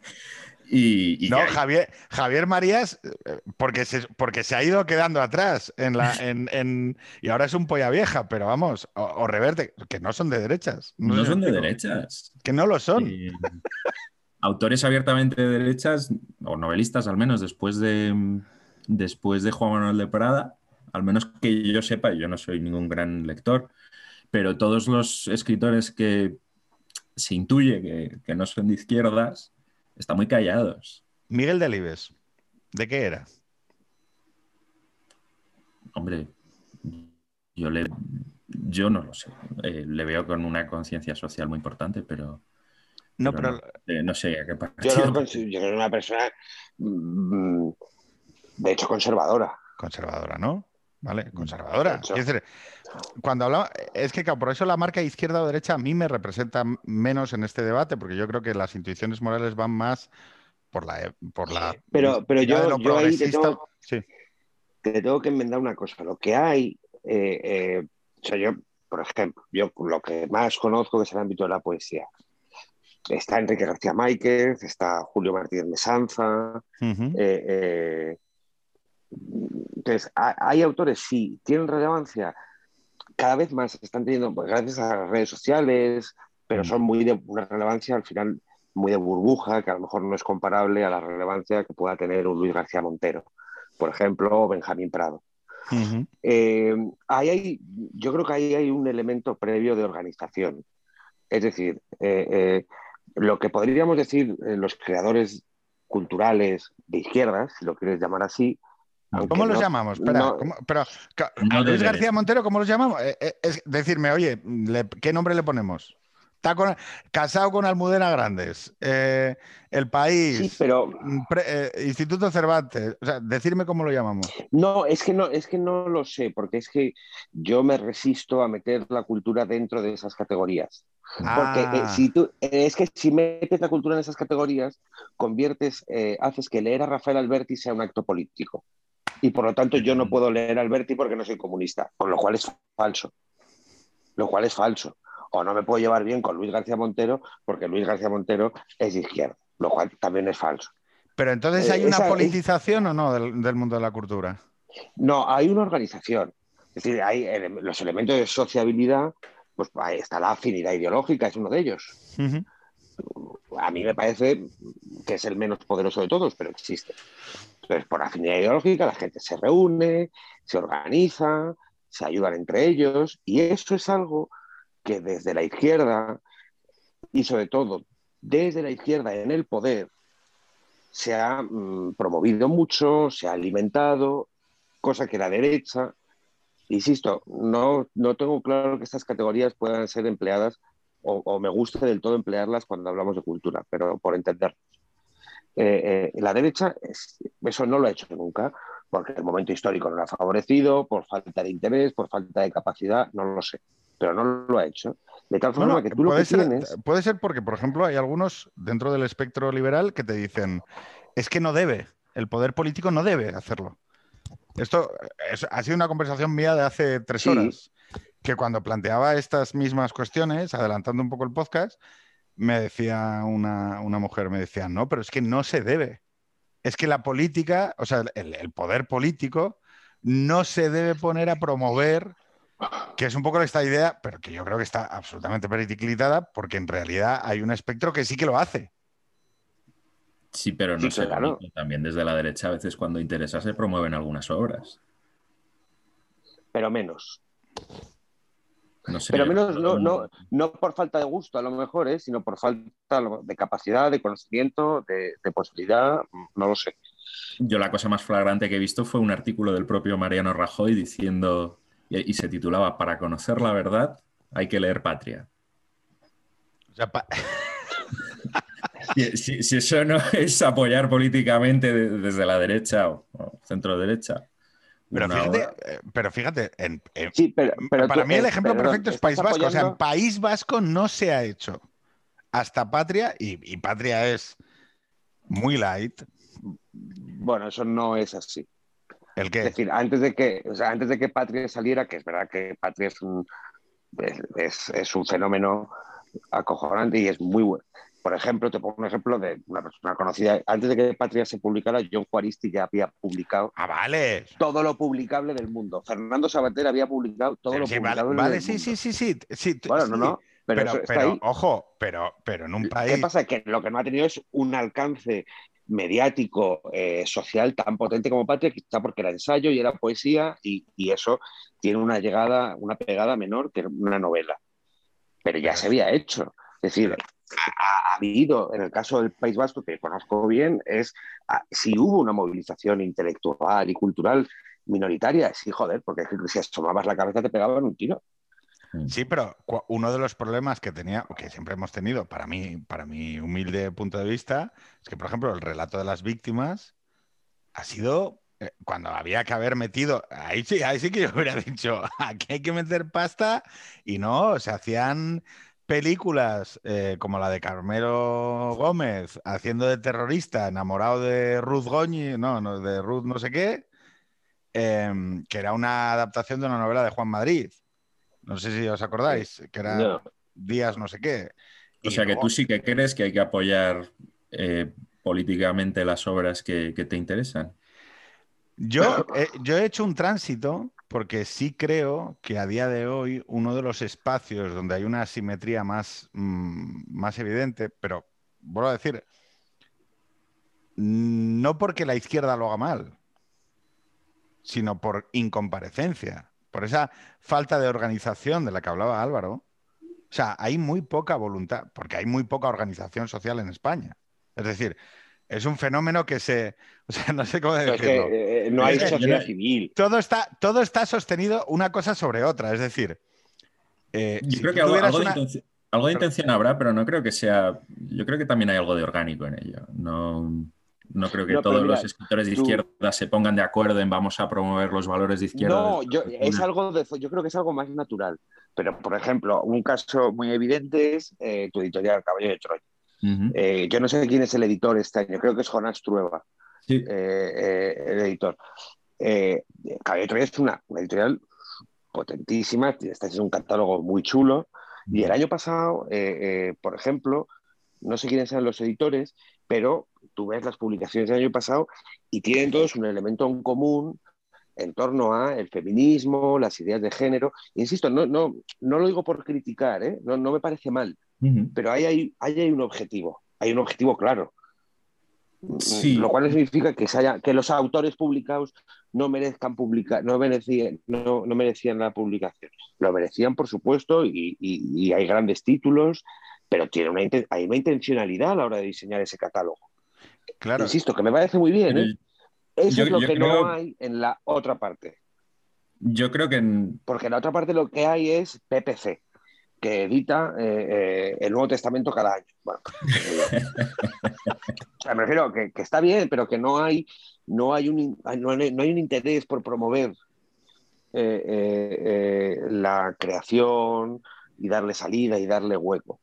Y, no, Javier, Javier Marías, eh, porque se, porque se ha ido quedando atrás en la, en, y ahora es un polla vieja, pero vamos, o, reverte, que no son de derechas. No, son de derechas. Que no lo son. autores abiertamente de derechas, o novelistas al menos, después de, después de Juan Manuel de Prada, al menos que yo sepa, yo no soy ningún gran lector, pero todos los escritores que se intuye que, que no son de izquierdas, están muy callados. Miguel Delibes, ¿de qué era? Hombre, yo le yo no lo sé. Eh, le veo con una conciencia social muy importante, pero, No, pero. No, no sé a qué Yo, partido. no considero- yo soy una persona, mm, de hecho, conservadora. Conservadora, ¿no? ¿Vale? Conservadora. De hecho. Quiero decir, cuando hablamos, es que por eso la marca izquierda o derecha a mí me representa menos en este debate, porque yo creo que las intuiciones morales van más por la, por la Pero- pero yo- yo ahí te tengo- Sí. te tengo que enmendar una cosa. Lo que hay, eh, eh, o sea, yo, por ejemplo, yo lo que más conozco es el ámbito de la poesía. Está Enrique García Máquez, está Julio Martínez Mesanza. Ujú. eh, eh, entonces, ha- hay autores, sí, tienen relevancia. Cada vez más están teniendo, pues, gracias a las redes sociales, pero son muy de una relevancia al final muy de burbuja, que a lo mejor no es comparable a la relevancia que pueda tener un Luis García Montero, por ejemplo, o Benjamín Prado. Eh, ahí hay, yo creo que ahí hay un elemento previo de organización. Es decir, eh, eh, lo que podríamos decir los creadores culturales de izquierdas, si lo quieres llamar así. Aunque ¿Cómo los no- llamamos? Espera, no- ¿cómo- pero a Luis. García Montero, ¿cómo los llamamos? Eh, eh, es decirme, oye, le- ¿qué nombre le ponemos? Está con- casado con Almudena Grandes, eh, El País, Sí, pero mm, pre- eh, Instituto Cervantes, o sea, decirme cómo lo llamamos. no, es que no, es que no lo sé, porque es que yo me resisto a meter la cultura dentro de esas categorías. Porque eh, Ah, si tú, eh, es que si metes la cultura en esas categorías, conviertes, eh, haces que leer a Rafael Alberti sea un acto político. Y por lo tanto yo no puedo leer Alberti porque no soy comunista, con lo cual es falso. Lo cual es falso. O no me puedo llevar bien con Luis García Montero porque Luis García Montero es de izquierda, lo cual también es falso. Pero entonces eh, hay una esa- politización o no del, del mundo de la cultura. No, hay una organización. Es decir, hay ele- los elementos de sociabilidad, pues ahí está la afinidad ideológica, es uno de ellos. A mí me parece que es el menos poderoso de todos, pero existe. Entonces, por afinidad ideológica, la gente se reúne, se organiza, se ayudan entre ellos, y eso es algo que desde la izquierda, y sobre todo desde la izquierda en el poder, se ha mm, promovido mucho, se ha alimentado, cosa que la derecha, insisto, no, no tengo claro que estas categorías puedan ser empleadas o, me gusta del todo emplearlas cuando hablamos de cultura, pero por entender. Eh, eh, la derecha es- eso no lo ha hecho nunca, porque el momento histórico no lo ha favorecido, por falta de interés, por falta de capacidad, no lo sé, pero no lo ha hecho. De tal forma Bueno, que tú lo puede, que ser, tienes... puede ser porque, por ejemplo, hay algunos dentro del espectro liberal que te dicen, es que no debe, el poder político no debe hacerlo. Esto es- ha sido una conversación mía de hace tres Sí. horas, que cuando planteaba estas mismas cuestiones, adelantando un poco el podcast, me decía una, una mujer, me decía, no, pero es que no se debe. Es que la política, o sea, el, el poder político no se debe poner a promover que es un poco esta idea, pero que yo creo que está absolutamente periclitada, porque en realidad hay un espectro que sí que lo hace. Sí, pero no Sí, sé, claro. también desde la derecha a veces cuando interesa se promueven algunas obras. Pero menos. No sé, Pero menos no, no, no por falta de gusto, a lo mejor, ¿eh? sino por falta de capacidad, de conocimiento, de, de posibilidad, no lo sé. Yo la cosa más flagrante que he visto fue un artículo del propio Mariano Rajoy diciendo, y, y se titulaba, Para conocer la verdad hay que leer Patria. O sea, pa- Si, si- si eso no es apoyar políticamente de- desde la derecha o, o centro derecha. Pero, fíjate, eh, pero fíjate, en- en- Sí, pero, pero para tú, mí el eh, ejemplo perfecto es País Vasco. O sea, en País Vasco no se ha hecho hasta Patria, y, y Patria es muy light. Bueno, eso no es así. ¿El Es qué? decir, antes de que, o sea, antes de que Patria saliera, que es verdad que Patria es un, es, es- es un fenómeno acojonante y es muy bueno. Por ejemplo, te pongo un ejemplo de una persona conocida. Antes de que Patria se publicara, John Juaristi ya había publicado Ah, vale. todo lo publicable del mundo. Fernando Sabater había publicado todo Sí, lo sí, publicable vale, vale, del sí, mundo. sí, sí, sí, sí, Bueno, no, no. Pero, Pero, ojo, pero, pero en un país. ¿Qué pasa? Que lo que no ha tenido es un alcance mediático, eh, social tan potente como Patria, quizá porque era ensayo y era poesía, y, y eso tiene una llegada, una pegada menor que una novela. Pero ya se había hecho. Es decir, ha, ha habido, en el caso del País Vasco, que conozco bien, es ah, si hubo una movilización intelectual y cultural minoritaria, sí, joder, porque es que si asomabas la cabeza te pegaban un tiro. Mm. Sí, pero uno de los problemas que tenía, que siempre hemos tenido, para mí, para mi humilde punto de vista, es que, por ejemplo, el relato de las víctimas ha sido eh, cuando había que haber metido, ahí sí, ahí sí que yo hubiera dicho, aquí hay que meter pasta, y no, se hacían películas eh, como la de Carmelo Gómez haciendo de terrorista, enamorado de Ruth Goñi, no, no, de Ruth no sé qué, em, que era una adaptación de una novela de Juan Madrid. No sé si os acordáis, que era No. Días no sé qué. O Y sea que tú sí que crees que hay que apoyar eh, políticamente las obras que, que te interesan. Yo, yo he hecho un tránsito porque sí creo que a día de hoy uno de los espacios donde hay una asimetría más, mm, más evidente, pero vuelvo a decir, no porque la izquierda lo haga mal, sino por incomparecencia, por esa falta de organización de la que hablaba Álvaro. O sea, hay muy poca voluntad, porque hay muy poca organización social en España. Es decir, es un fenómeno que se... O sea, no sé cómo es decirlo que eh, no hay Es que yo sociedad civil. todo está, todo está sostenido una cosa sobre otra. Es decir, eh, Yo si creo que algo, de algo intención habrá, pero no creo que sea. Yo creo que también hay algo de orgánico en ello. No, no creo que No, todos mira, los escritores de tú- izquierda se pongan de acuerdo en vamos a promover los valores de izquierda. No, yo, es algo de, yo creo que es algo más natural. Pero, por ejemplo, un caso muy evidente es eh, tu editorial, Caballo de Troya. Eh, yo no sé quién es el editor este año, creo que es Jonás Trueba, Sí. eh, eh, el editor. De Troya es una, una editorial potentísima, este es un catálogo muy chulo. Y el año pasado, por ejemplo, no sé quiénes eran los editores, pero tú ves las publicaciones del año pasado y tienen todos un elemento en común en torno a el feminismo, las ideas de género. Insisto, no, no, no lo digo por criticar, ¿eh? no, no me parece mal, Pero ahí hay, ahí hay un objetivo, hay un objetivo claro. Sí. Lo cual no significa que, se haya, que los autores publicados no merezcan publicar, no merecían, no, no merecían la publicación. Lo merecían, por supuesto, y, y- y hay grandes títulos, pero tiene una, hay una intencionalidad a la hora de diseñar ese catálogo. Claro, Insisto, que me parece muy bien. ¿eh? Eso yo- es lo que creo- no hay en la otra parte. Yo creo que en- Porque en la otra parte lo que hay es PPC, que edita eh, eh, el Nuevo Testamento cada año. Bueno, me refiero que, que está bien, pero que no hay, no hay, un, no hay, no hay un interés por promover eh, la creación y darle salida y darle hueco.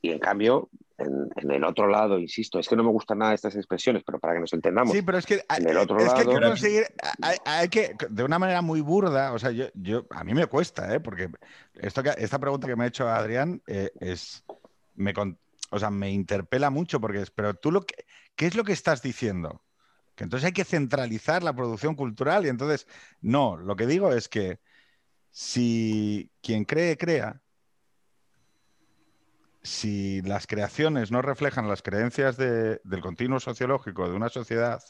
Y en cambio, en, en el otro lado, insisto, es que no me gustan nada estas expresiones, pero para que nos entendamos, Sí, pero es que, En el otro es que hay que lado- conseguir, hay, hay que, de una manera muy burda, o sea, yo, yo a mí me cuesta, ¿eh? porque esto que, esta pregunta que me ha hecho Adrián eh, es, me, o sea, me interpela mucho, porque es, pero tú lo que, ¿qué es lo que estás diciendo? Que entonces hay que centralizar la producción cultural y entonces, no, lo que digo es que si quien cree, crea, si las creaciones no reflejan las creencias de- del continuo sociológico de una sociedad,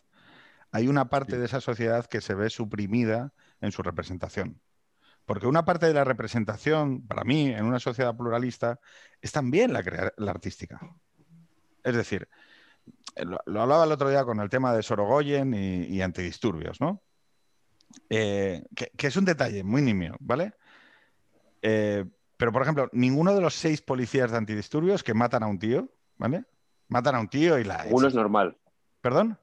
hay una parte de esa sociedad que se ve suprimida en su representación. Porque una parte de la representación, para mí, en una sociedad pluralista, es también la, artística. Es decir, eh, lo, lo hablaba el otro día con el tema de Sorogoyen y, y antidisturbios, ¿no? Eh, que, que es un detalle muy nimio, ¿vale? Eh, pero, por ejemplo, ninguno de los seis policías de antidisturbios que matan a un tío, ¿vale? Matan a un tío y la... uno es normal, ¿Perdón?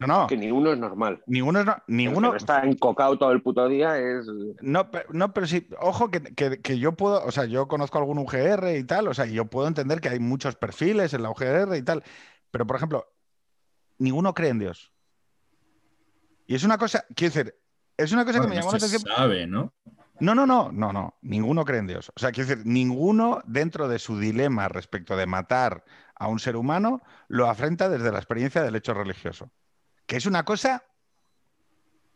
No, no. que ni uno es normal. Ninguno es no- que ninguno. está encocado todo el puto día es... No, pe- no, pero sí, ojo que, que- que yo puedo, o sea, yo conozco algún UGR y tal, o sea, yo puedo entender que hay muchos perfiles en la UGR y tal, pero por ejemplo, ninguno cree en Dios. Y es una cosa, quiero decir, es una cosa bueno, que me llamó no la se atención. sabe, ¿no? No, no, no, no, no, ninguno cree en Dios. O sea, quiero decir, ninguno dentro de su dilema respecto de matar a un ser humano lo afrenta desde la experiencia del hecho religioso. Que es una cosa,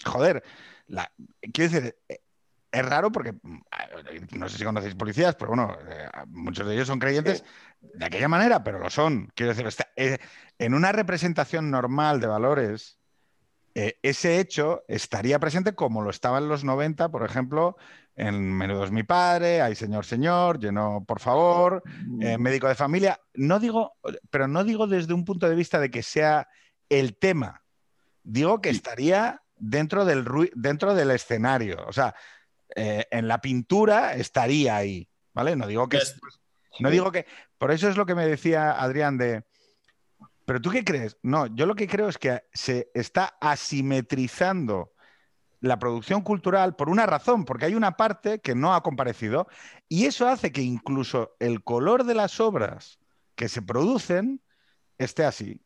joder, la- quiero decir, es raro porque, no sé si conocéis policías, pero bueno, eh, muchos de ellos son creyentes de aquella manera, pero lo son. Quiero decir, está- eh, en una representación normal de valores, eh, ese hecho estaría presente como lo estaba en los 90, por ejemplo, en Menudo es mi padre, Ay señor, señor, lleno, por favor, eh, médico de familia. No digo, pero no digo desde un punto de vista de que sea el tema. Digo que estaría dentro del, dentro del escenario. O sea, eh, en la pintura estaría ahí, ¿vale? No digo que... No digo que... Por eso es lo que me decía Adrián de... ¿Pero tú qué crees? No, yo lo que creo es que se está asimetrizando la producción cultural por una razón, porque hay una parte que no ha comparecido y eso hace que incluso el color de las obras que se producen esté así.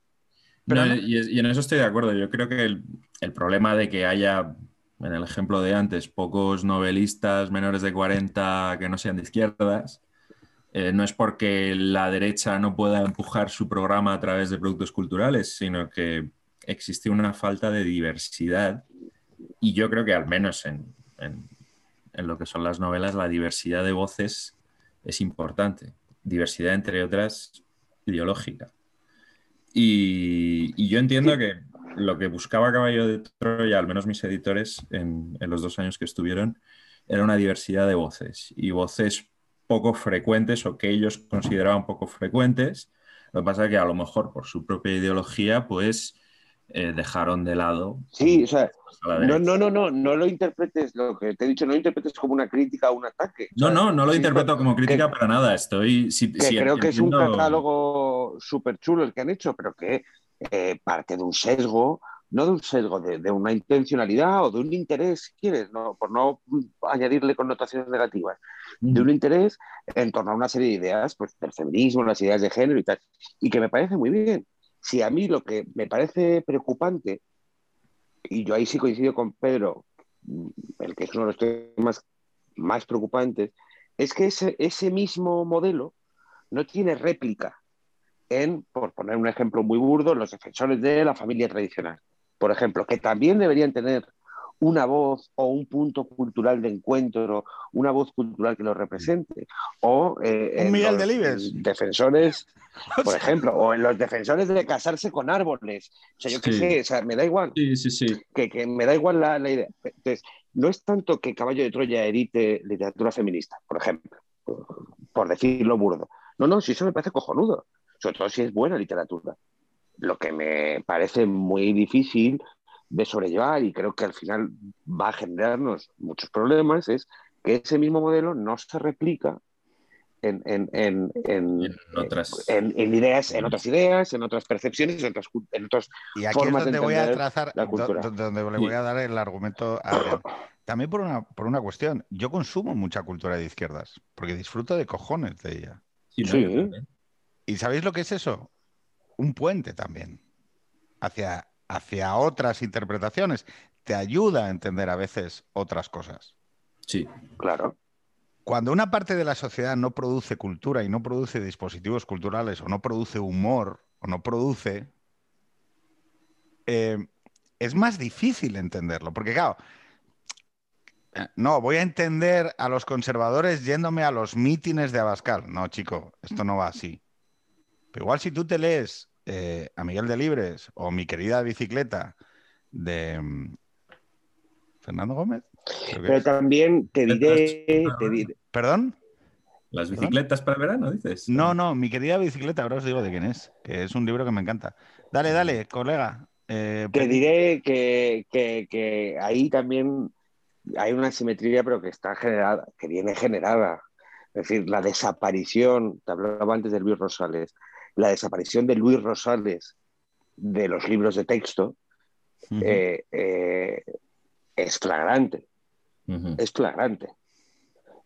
y, en eso estoy de acuerdo. Yo creo que el, problema de que haya, en el ejemplo de antes, pocos novelistas menores de 40 que no sean de izquierdas, eh, no es porque la derecha no pueda empujar su programa a través de productos culturales, sino que existe una falta de diversidad y yo creo que al menos en, lo que son las novelas, la diversidad de voces es importante. Diversidad, entre otras, ideológica. Y, yo entiendo que lo que buscaba Caballo de Troya, al menos mis editores, en, en, los dos años que estuvieron, era una diversidad de voces y voces poco frecuentes o que ellos consideraban poco frecuentes. Lo que pasa es que a lo mejor por su propia ideología, pues eh, dejaron de lado. Sí, o sea, no, no, no, no, no lo interpretes, lo que te he dicho, no lo interpretes como una crítica o un ataque. No, no, no lo interpreto como crítica para nada. Estoy. creo que es un catálogo súper chulo el que han hecho, pero que eh, parte de un sesgo, no de un sesgo, de, una intencionalidad o de un interés, si quieres, no, por no añadirle connotaciones negativas, de un interés en torno a una serie de ideas, pues del feminismo, las ideas de género y tal, y que me parece muy bien. Si a mí lo que me parece preocupante, y yo ahí sí coincido con Pedro, mm, el que es uno de los temas más preocupantes, es que ese, ese mismo modelo no tiene réplica en, por poner un ejemplo muy burdo, los defensores de la familia tradicional, por ejemplo, que también deberían tener una voz o un punto cultural de encuentro, una voz cultural que lo represente. O eh, un Miguel Delibes. Defensores, por ejemplo, o en los defensores de casarse con árboles. O sea, yo qué sé, o sea, me da igual. Sí, sí, sí. Que, me da igual la, idea. Entonces, no es tanto que Caballo de Troya edite literatura feminista, por ejemplo, por decirlo burdo. No, no, si eso me parece cojonudo. Sobre todo si es buena literatura. Lo que me parece muy difícil de sobrellevar y creo que al final va a generarnos muchos problemas es que ese mismo modelo no se replica en, en, en, en, otras... en, ideas, en otras ideas, en otras percepciones, en otras, en otras y aquí es donde voy a trazar, donde le voy a dar el argumento a También por una, por una cuestión, yo consumo mucha cultura de izquierdas, porque disfruto de cojones de ella. sí. ¿Y sabéis lo que es eso? Un puente también hacia hacia otras interpretaciones, te ayuda a entender a veces otras cosas. Sí, claro. Cuando una parte de la sociedad no produce cultura y no produce dispositivos culturales o no produce humor o no produce, eh, es más difícil entenderlo. Porque claro, eh, no, voy a entender a los conservadores yéndome a los mítines de Abascal. No, chico, esto no va así. Pero igual si tú te lees eh, a Miguel de Libres o mi querida bicicleta de mm, Fernando Gómez. Pero también te diré, ¿Perdón? ¿Las bicicletas para verano, dices? No, no, mi querida bicicleta, ahora os digo de quién es, que es un libro que me encanta. Dale, dale, colega. Eh, te diré que, que, ahí también hay una simetría, pero que está generada, que viene generada. Es decir, la desaparición, te hablaba antes de Luis Rosales, la desaparición de Luis Rosales de los libros de texto eh, eh, es flagrante. Es flagrante.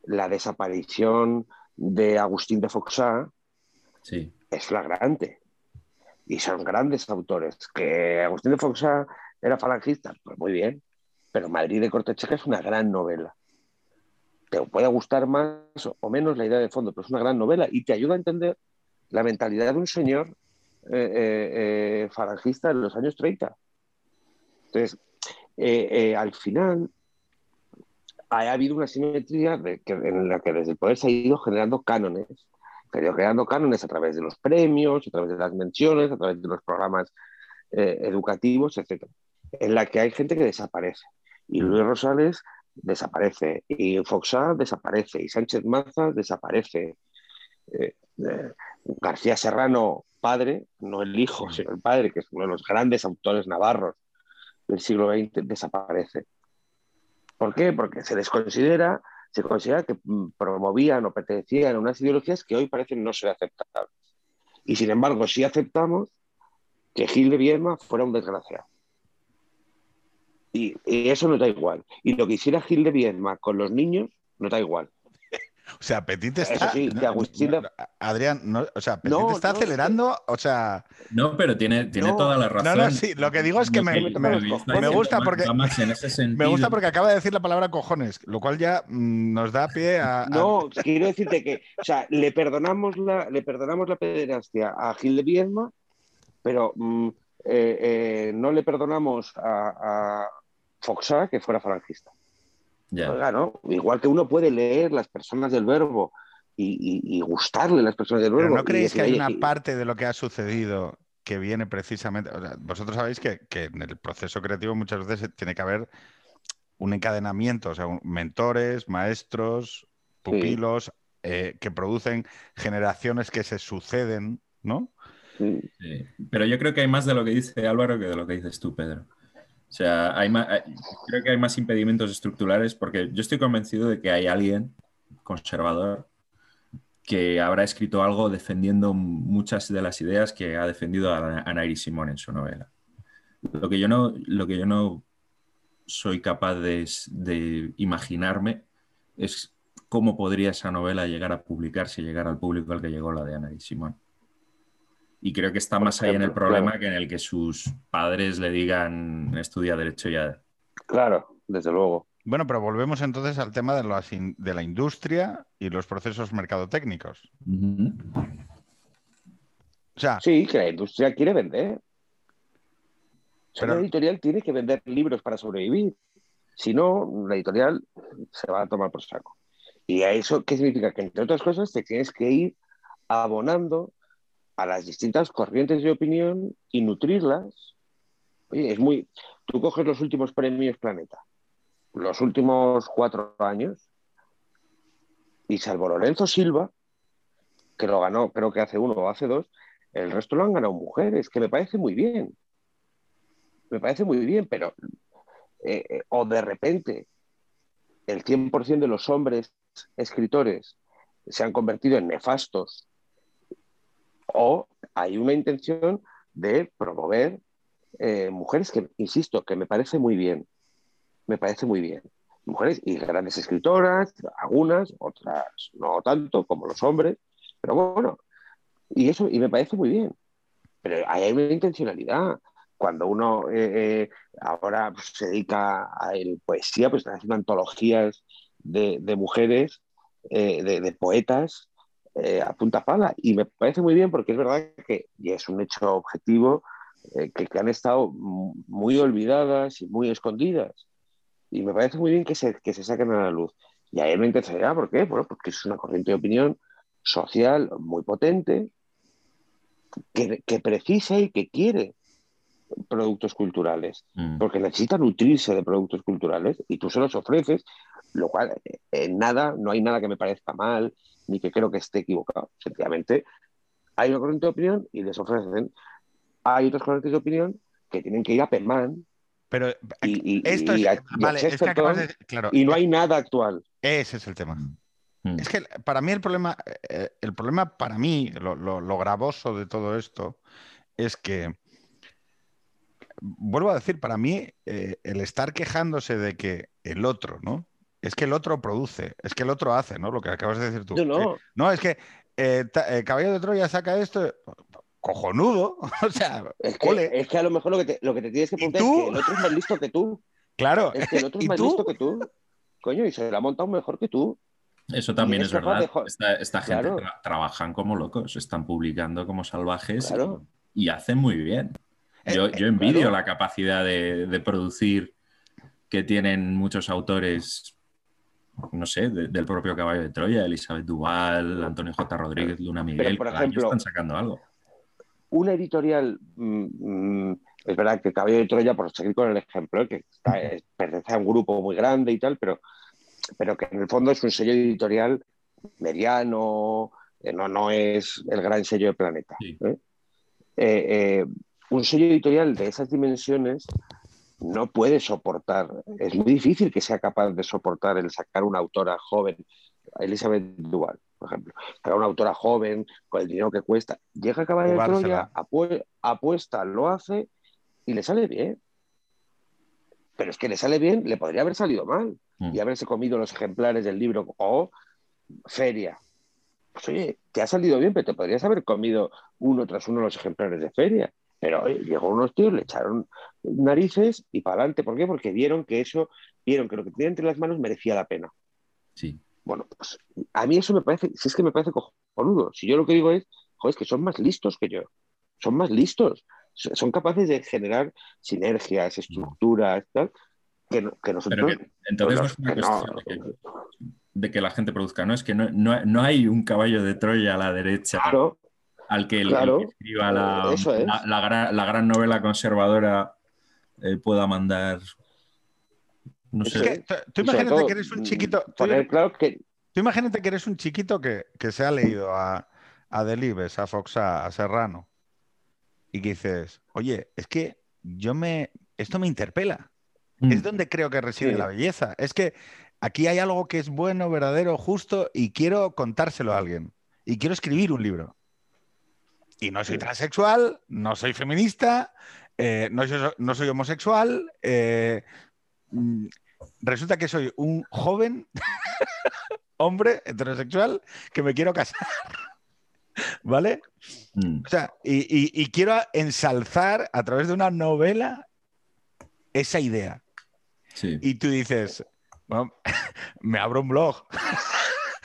La desaparición de Agustín de Foxá es flagrante. Y son grandes autores. Que Agustín de Foxá era falangista, pues muy bien. Pero Madrid de Cortecheca es una gran novela. Te puede gustar más o menos la idea de fondo, pero es una gran novela y te ayuda a entender la mentalidad de un señor eh, eh, eh farangista en los años 30. Entonces, eh, al final ha habido una simetría en la que desde el poder se ha ido generando cánones, se ha ido creando cánones a través de los premios, a través de las menciones, a través de los programas educativos, etc. En la que hay gente que desaparece. Y Luis Rosales desaparece, y Foxá desaparece, y Sánchez Maza desaparece. García Serrano, padre, no el hijo, sino el padre, que es uno de los grandes autores navarros del siglo XX, desaparece. ¿Por qué? Porque se les considera, se considera que mm, promovían o pertenecían a unas ideologías que hoy parecen no ser aceptables. Y sin embargo, sí aceptamos que Gil de Viedma fuera un desgraciado. Y, y eso no da igual. Y lo que hiciera Gil de Viedma con los niños no da igual. O sea, Petit Eso está. sí, que Agustín no, no, Adrián, no, o sea, Petit No, está no, acelerando, o sea. No, pero tiene, tiene No, toda la razón. No, no, sí, lo que digo es que me, me- gusta porque me gusta porque acaba de decir la palabra cojones, lo cual ya mm, nos da pie a. a- No, quiero decirte que, o sea, le perdonamos la, le perdonamos la pederastia a Gil de Viedma, pero mm, eh, eh, no le perdonamos a, a Foxá que fuera falangista. Oiga, ¿no? Igual que uno puede leer las personas del verbo y, y- y gustarle las personas del Pero verbo. ¿no creéis que hay "Oye, una y- parte de lo que ha sucedido que viene precisamente. o sea, vosotros sabéis que, que en el proceso creativo muchas veces tiene que haber un encadenamiento, o sea, un- mentores, maestros, pupilos, eh, que producen generaciones que se suceden, ¿no? Sí, Sí. Pero yo creo que hay más de lo que dice Álvaro que de lo que dices tú, Pedro. Sea, hay más, creo que hay más impedimentos estructurales porque yo estoy convencido de que hay alguien conservador que habrá escrito algo defendiendo muchas de las ideas que ha defendido Ana Iris Simón en su novela. Lo que yo no, lo que yo no soy capaz de, imaginarme es cómo podría esa novela llegar a publicarse llegar al público al que llegó la de Ana Iris Simón. Y creo que está Por más ahí en el problema claro. que en el que sus padres le digan estudia derecho ya. Claro, desde luego. Bueno, pero volvemos entonces al tema de, las in- de la industria y los procesos mercadotécnicos. O sea, Sí, que la industria quiere vender. O sea, Pero- Una editorial tiene que vender libros para sobrevivir. Si no, la editorial se va a tomar por saco. ¿Y a eso qué significa? Que entre otras cosas te tienes que ir abonando a las distintas corrientes de opinión y nutrirlas. Oye, es muy. Tú coges los últimos premios Planeta, los últimos cuatro años, y salvo Lorenzo Silva, que lo ganó, creo que hace uno o hace dos, el resto lo han ganado mujeres, que me parece muy bien. Me parece muy bien, pero. eh, eh, o de repente, el 100% de los hombres escritores se han convertido en nefastos, o hay una intención de promover eh, mujeres que, insisto, que me parece muy bien. Me parece muy bien. Mujeres y grandes escritoras, algunas, otras no tanto, como los hombres, pero bueno, y eso, y me parece muy bien. Pero hay una intencionalidad. Cuando uno eh, eh, ahora pues, se dedica a la poesía, pues están haciendo antologías de, mujeres, de poetas, eh, a punta pala. Y me parece muy bien porque es verdad que, y es un hecho objetivo, eh, que, que, han estado muy olvidadas y muy escondidas. Y me parece muy bien que se, que se saquen a la luz. Y ahí me interesaría, ¿por qué? Bueno, porque es una corriente de opinión social muy potente, que, que precisa y que quiere productos culturales, Mm. porque necesita nutrirse de productos culturales y tú se los ofreces, lo cual en nada, no hay nada que me parezca mal, ni que creo que esté equivocado. Sencillamente hay una corriente de opinión y les ofrecen. Hay otras corrientes de opinión que tienen que ir a Perman pero y, y, esto y es, a- y a vale, es que Chesterton, acabas de, claro, y no hay nada actual. ese es el tema. Mm. Es que para mí el problema, eh, el problema para mí, lo, lo- lo gravoso de todo esto, es que, vuelvo a decir, para mí eh, el estar quejándose de que el otro, ¿no? Es que el otro produce, es que el otro hace, ¿no? Lo que acabas de decir tú. No, no. Que- no, es que eh, eh, Caballo de Troya saca esto, cojonudo, o sea, Es que, es que a lo mejor lo que te, lo que te tienes que ¿Y preguntar es tú? que el otro es más listo que tú. claro. Es que el otro es ¿Y más tú? listo que tú. Coño, y se lo ha montado mejor que tú. Eso también es verdad. de Esta, esta gente Claro. tra- trabajan como locos, están publicando como salvajes y- Claro. y, hacen muy bien. Yo, Eh, yo envidio claro. la capacidad de, de producir que tienen muchos autores, no sé, de- del propio Caballo de Troya, Elizabeth Duval, Antonio J. Rodríguez, Luna Miguel, por ejemplo, están sacando algo. Una editorial, mm, mm, es verdad que Caballo de Troya, por seguir con el ejemplo, que está- es- pertenece a un grupo muy grande y tal, pero, pero que en el fondo es un sello editorial mediano, eh, no, no es el gran sello de Planeta. Sí. ¿eh? Eh, eh, un sello editorial de esas dimensiones no puede soportar, es muy difícil que sea capaz de soportar el sacar una autora joven, Elizabeth Duval, por ejemplo, sacar una autora joven con el dinero que cuesta, llega a Caballo de Troya, apuesta, lo hace y le sale bien. Pero es que le sale bien, le podría haber salido mal mm. y haberse comido los ejemplares del libro o feria. Pues oye, te ha salido bien, pero te podrías haber comido uno tras uno los ejemplares de feria. Pero llegó unos tíos, le echaron narices y para adelante. ¿Por qué? Porque vieron que eso, vieron que lo que tenía entre las manos merecía la pena. Sí. Bueno, pues a mí eso me parece, si es que me parece cojonudo. Si yo lo que digo es, joder, es que son más listos que yo. Son más listos. Son capaces de generar sinergias, estructuras, tal, que, que nosotros. entonces no es una cuestión de, que, la gente produzca, ¿no? Es que no, no, no, hay un caballo de Troya a la derecha. Claro al que, el, que escriba la, la, gran, novela conservadora eh, pueda mandar. No sé. tú, imagínate que eres un chiquito. Tú, claro que... tú imagínate que eres un chiquito que, se ha leído a, a Delibes, a Foxa, a Serrano, y que dices, oye, es que yo me. Esto me interpela. Mm. Es donde creo que reside la belleza. Es que aquí hay algo que es bueno, verdadero, justo, y quiero contárselo a alguien. Y quiero escribir un libro. Y no soy transexual, no soy feminista, eh, no, soy, homosexual. Eh, mm, resulta que soy un joven hombre heterosexual que me quiero casar. ¿Vale? Mm. O sea, y, quiero ensalzar a través de una novela esa idea. Y tú dices, me abro un blog.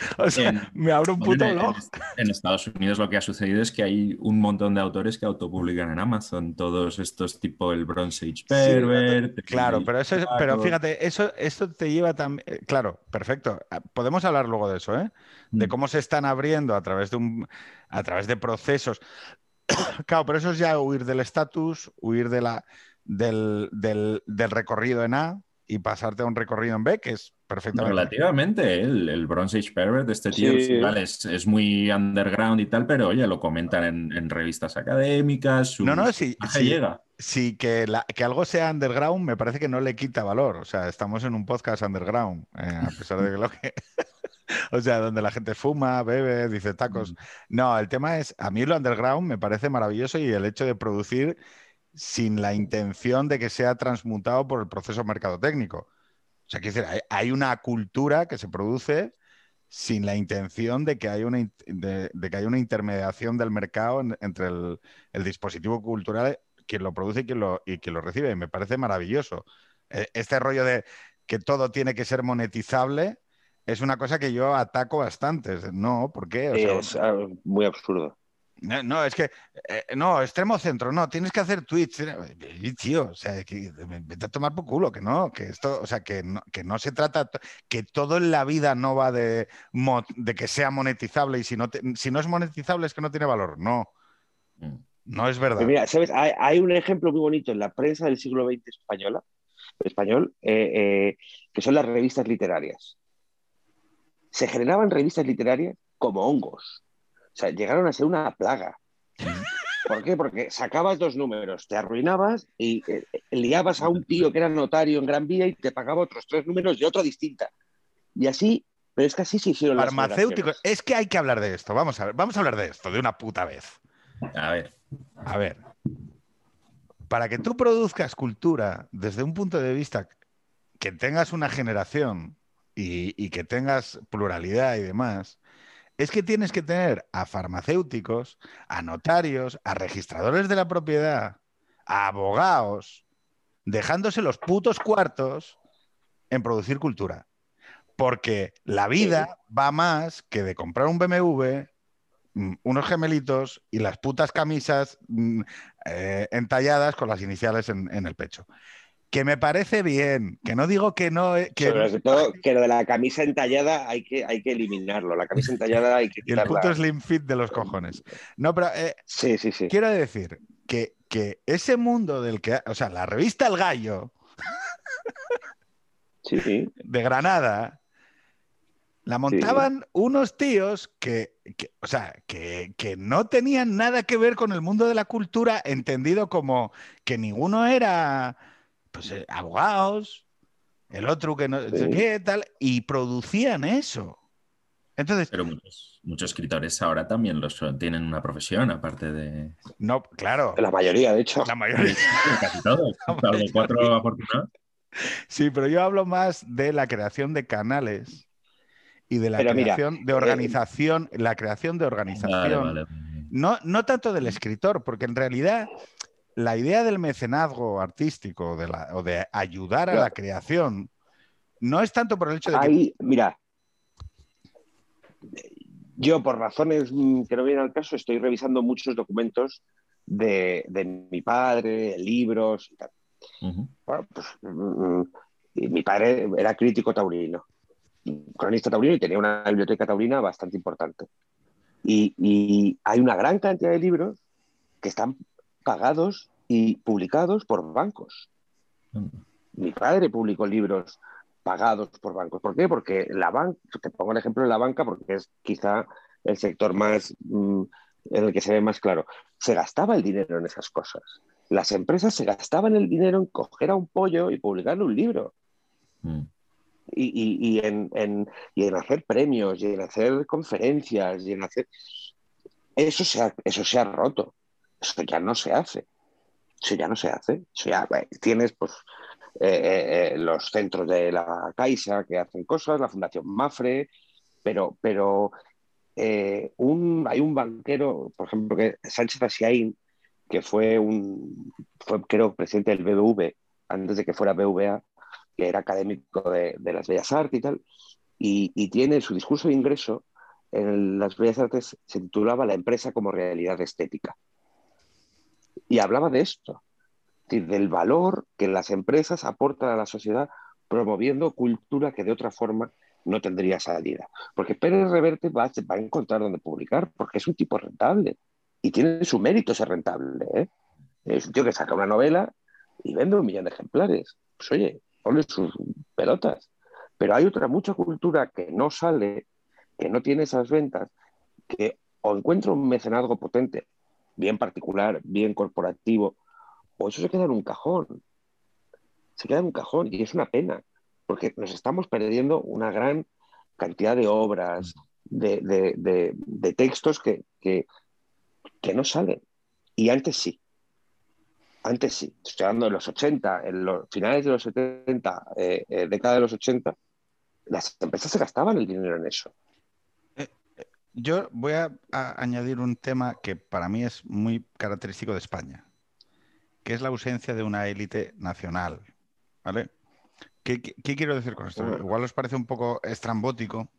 O sea, me abro un puto blog. En, Estados Unidos lo que ha sucedido es que hay un montón de autores que autopublican en Amazon, todos estos tipo el Bronze Age Pervert. claro, pero, eso pero fíjate, eso, esto te lleva también. Eh, claro, perfecto. Ah, podemos hablar luego de eso, ¿eh? De mm. cómo se están abriendo a través de, un, a través de procesos. claro, pero eso es ya huir del estatus, huir de la, del, del, del recorrido en A y pasarte a un recorrido en B, que es perfectamente. Relativamente, el, el Bronze Age Pervert, este tío es, muy underground y tal, pero oye, lo comentan en, revistas académicas. no, no, sí, sí, llega. Sí, que, que algo sea underground me parece que no le quita valor. O sea, estamos en un podcast underground, eh, a pesar de que lo que. o sea, donde la gente fuma, bebe, dice tacos. No, el tema es, a mí lo underground me parece maravilloso y el hecho de producir sin la intención de que sea transmutado por el proceso mercadotécnico. O sea, que hay, una cultura que se produce sin la intención de que haya una, de, que una intermediación del mercado entre el, dispositivo cultural, quien lo produce y quien lo, y lo recibe. me parece maravilloso. E, este rollo de que todo tiene que ser monetizable es una cosa que yo ataco bastante. No, ¿por qué? es muy absurdo. No, es que, eh, no, extremo centro, no, tienes que hacer tweets. Y, tío, o sea, que, vete a tomar por culo, que no, que esto, o sea, que no, que no se trata, que todo en la vida no va de, de que sea monetizable y si no, si no es monetizable es que no tiene valor. No, mm. no es verdad. mira, ¿sabes? Hay, un ejemplo muy bonito en la prensa del siglo XX española, español, eh, eh, que son las revistas literarias. Se generaban revistas literarias como hongos o sea, llegaron a ser una plaga. ¿Por qué? Porque sacabas dos números, te arruinabas y eh, liabas a un tío que era notario en Gran Vía y te pagaba otros tres números de otra distinta. Y así, pero es que así se hicieron Farmacéuticos. Es que hay que hablar de esto. Vamos a ver, vamos a hablar de esto de una puta vez. A ver. A ver. Para que tú produzcas cultura desde un punto de vista que tengas una generación y que tengas pluralidad y demás, es que tienes que tener a farmacéuticos, a notarios, a registradores de la propiedad, a abogados, dejándose los putos cuartos en producir cultura. Porque la vida va más que de comprar un BMW, mm, unos gemelitos y las putas camisas mm, eh, entalladas con las iniciales en el pecho que me parece bien, que no digo que no... Eh, que... Sobre todo que lo de la camisa entallada hay que, hay que eliminarlo, la camisa entallada hay que... y el puto slim fit de los cojones. No, pero... Eh, sí, sí, sí. Quiero decir que, que, ese mundo del que... O sea, la revista El Gallo sí, sí. de Granada la montaban unos tíos que, que o sea, que, que, no tenían nada que ver con el mundo de la cultura, entendido como que ninguno era pues, eh, abogados, el otro que no sé Sí. qué, tal, y producían eso. Entonces, Pero muchos, muchos escritores ahora también los tienen una profesión, aparte de no, claro, La mayoría, de hecho. la mayoría. casi todos, salvo cuatro afortunados. Sí, pero yo hablo más de la creación de canales y de la Pero mira, creación de eh, organización, la creación de organización. Vale, vale. No, no tanto del escritor, porque en realidad la idea del mecenazgo artístico de la- o de ayudar a la creación no es tanto por el hecho de que Ahí, mira, yo por razones mm, que no vienen al caso estoy revisando muchos documentos de, de mi padre, libros y tal. Bueno, pues, mm, y mi padre era crítico taurino, cronista taurino y tenía una biblioteca taurina bastante importante. Y, y hay una gran cantidad de libros que están pagados y publicados por bancos. Mi padre publicó libros pagados por bancos. ¿Por qué? Porque la banca, te pongo el ejemplo de la banca porque es quizá el sector más mm, en el que se ve más claro. Se gastaba el dinero en esas cosas. Las empresas se gastaban el dinero en coger a un pollo y publicarle un libro. Mm. Y, y- y en, en- y en hacer premios, y en hacer conferencias, y en hacer... Eso se ha, eso se ha roto. Eso ya no se hace. Eso ya no se hace. Eso ya, tienes pues eh, eh, eh, los centros de la Caixa que hacen cosas, la Fundación Mafre, pero, pero hay un banquero, por ejemplo, que Sánchez Asiaín, que fue un, creo presidente del BBV antes de que fuera BVA, que era académico de, de las Bellas Artes y tal, y, y tiene su discurso de ingreso en las Bellas Artes, se titulaba La empresa como realidad estética. Y hablaba de esto, del valor que las empresas aportan a la sociedad promoviendo cultura que de otra forma no tendría salida. Porque Pérez Reverte va, va a encontrar donde publicar, porque es un tipo rentable y tiene su mérito ser rentable. ¿eh? Es un tío que saca una novela y vende un millón de ejemplares. Pues oye, ponle sus pelotas. Pero hay otra mucha cultura que no sale, que no tiene esas ventas, que o encuentra un mecenazgo potente, bien particular, bien corporativo, o eso se queda en un cajón. Se queda en un cajón y es una pena, porque nos estamos perdiendo una gran cantidad de obras, de, textos que, que- que no salen. Y antes sí. Antes sí. Estoy hablando de los 80, en los finales de los 70, eh, eh, década de los 80, las empresas se gastaban el dinero en eso. Yo voy a, a añadir un tema que para mí es muy característico de España, que es la ausencia de una élite nacional. ¿Vale? ¿Qué, qué- qué quiero decir con esto? Igual os parece un poco estrambótico,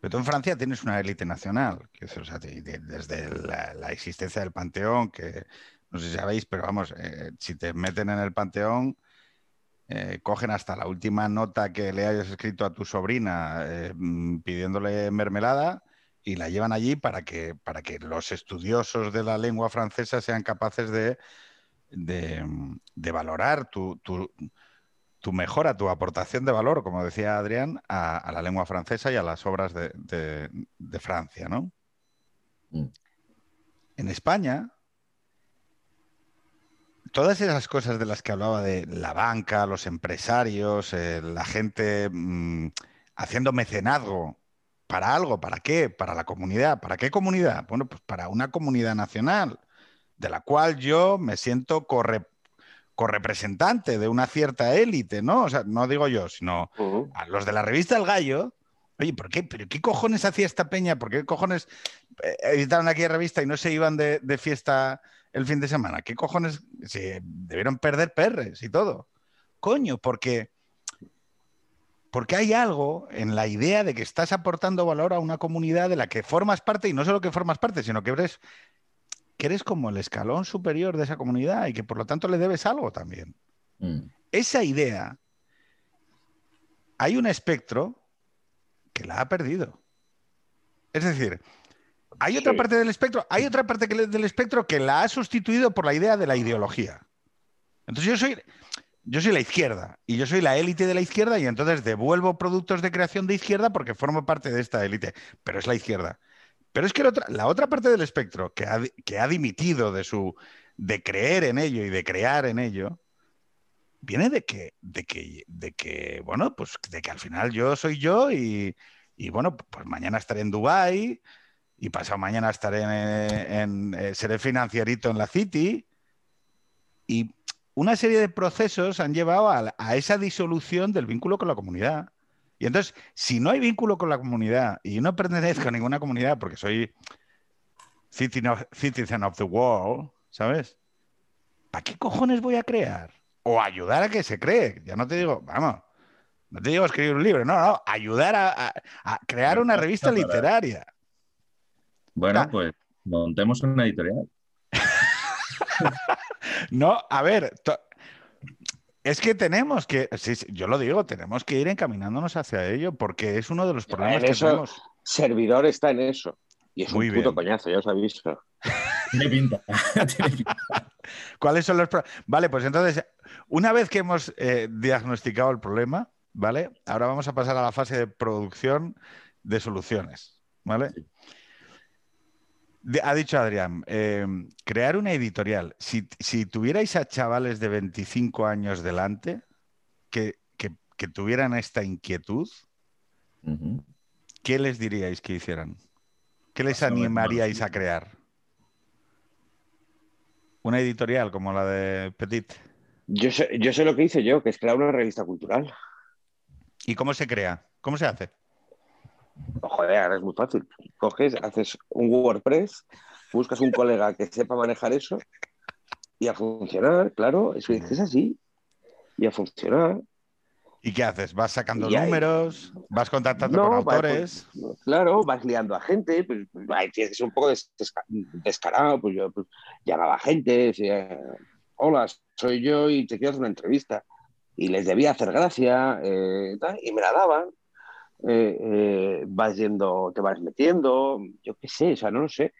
pero tú en Francia tienes una élite nacional, que es, o sea, de- de- desde la, la existencia del Panteón, que no sé si sabéis, pero vamos, eh, si te meten en el Panteón, eh, cogen hasta la última nota que le hayas escrito a tu sobrina eh, mm, pidiéndole mermelada y la llevan allí para que, para que los estudiosos de la lengua francesa sean capaces de, de, mm, de valorar tu, tu- tu mejora, tu aportación de valor, como decía Adrián, a, a la lengua francesa y a las obras de, de- de Francia, ¿no? Mm. En España, todas esas cosas de las que hablaba de la banca, los empresarios, eh, la gente mm, haciendo mecenazgo para algo, ¿para qué? Para la comunidad. ¿Para qué comunidad? Bueno, pues para una comunidad nacional, de la cual yo me siento corre- correpresentante de una cierta élite, ¿no? O sea, no digo yo, sino a los de la revista El Gallo. Oye, ¿por qué? ¿Pero qué cojones hacía esta peña? ¿Por qué cojones eh, editaron aquí la revista y no se iban de, de fiesta el fin de semana? ¿Qué cojones? Se debieron perder perres y todo. Coño, porque, porque hay algo en la idea de que estás aportando valor a una comunidad de la que formas parte y no solo que formas parte, sino que eres, que eres como el escalón superior de esa comunidad y que por lo tanto le debes algo también Mm. esa idea, hay un espectro que la ha perdido. Es decir, hay otra Sí. parte del espectro, hay otra parte que del espectro que la ha sustituido por la idea de la ideología. Entonces yo soy, yo soy la izquierda y yo soy la élite de la izquierda y entonces devuelvo productos de creación de izquierda porque formo parte de esta élite, pero es la izquierda. Pero es que la otra, la otra parte del espectro que ha, que ha dimitido de su de creer en ello y de crear en ello, viene de que, de que, de que, bueno, pues de que al final yo soy yo y, y bueno, pues mañana estaré en Dubai y pasado mañana estaré en, eh, seré financierito en la City y una serie de procesos han llevado a, esa disolución del vínculo con la comunidad. Y entonces, si no hay vínculo con la comunidad y no pertenezco a ninguna comunidad porque soy citizen of the world, ¿sabes? ¿Para qué cojones voy a crear? O ayudar a que se cree. Ya no te digo, vamos, no te digo escribir un libro, no, no, ayudar a, crear una revista literaria. Bueno, pues montemos una editorial. no, a ver, es que tenemos que, sí, yo lo digo, tenemos que ir encaminándonos hacia ello porque es uno de los problemas que tenemos. Servidor está en eso. Y es un puto coñazo, ya os Tiene pinta. ¿Cuáles son los problemas? Vale, pues entonces, una vez que hemos eh, diagnosticado el problema, ¿vale? Ahora vamos a pasar a la fase de producción de soluciones, ¿vale? ha dicho Adrián, eh, crear una editorial. Si, tuvierais a chavales de 25 años delante que, tuvieran esta inquietud, ¿qué les diríais que hicieran? ¿Qué les animaríais a crear? ¿Una editorial como la de Petit? Yo sé, yo sé lo que hice yo, que es crear una revista cultural. ¿Y cómo se crea? ¿Cómo se hace? Joder, es muy fácil. Coges, haces un WordPress, buscas un colega que sepa manejar eso y a funcionar, claro, eso es así. Y a funcionar. ¿Y qué haces? ¿Vas sacando números? ¿Vas contactando con pues, autores? claro, vas liando a gente, pues, tienes un poco descarado, pues yo pues, llamaba a gente, decía, hola, soy yo y te quiero hacer una entrevista. Y les debía hacer gracia eh, y me la daban. Eh, eh, vas yendo, te vas metiendo, yo qué sé, o sea, no lo sé.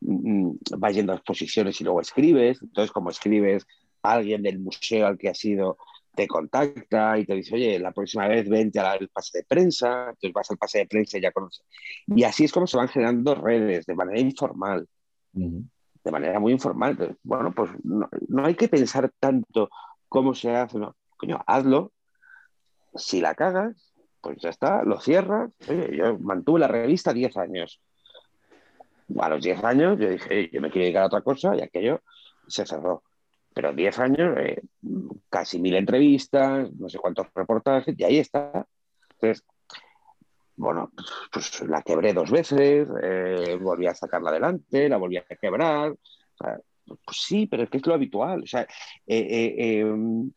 Mm, mm, vas yendo a exposiciones y luego escribes. Entonces, como escribes, alguien del museo al que has ido te contacta y te dice, oye, la próxima vez vente al pase de prensa, entonces vas al pase de prensa y ya conoces. Y así es como se van generando redes de manera informal, de manera muy informal. bueno, pues no, hay que pensar tanto cómo se hace, no, coño, hazlo. Si la cagas, pues ya está, lo cierras. Oye, yo mantuve la revista 10 años. A los 10 años yo dije, yo me quiero dedicar a otra cosa y aquello se cerró pero 10 años, eh, casi mil entrevistas, no sé cuántos reportajes, y ahí está. Entonces, bueno, pues, la quebré dos veces, eh, volví a sacarla adelante, la volví a quebrar. pues sí, pero es que es lo habitual. O sea, eh, em,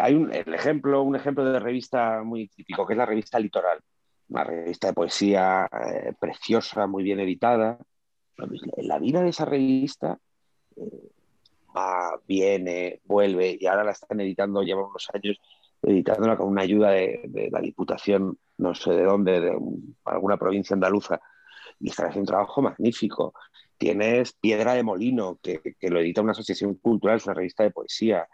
hay un el ejemplo, un ejemplo de revista muy típico, que es la revista Litoral, una revista de poesía preciosa, muy bien editada. La vida de esa revista va, viene, vuelve y ahora la están editando, llevan unos años editándola con una ayuda de, la Diputación, no sé de dónde, de alguna provincia andaluza, y están haciendo un trabajo magnífico. Tienes Piedra de Molino, que, lo edita una asociación cultural, es una revista de poesía.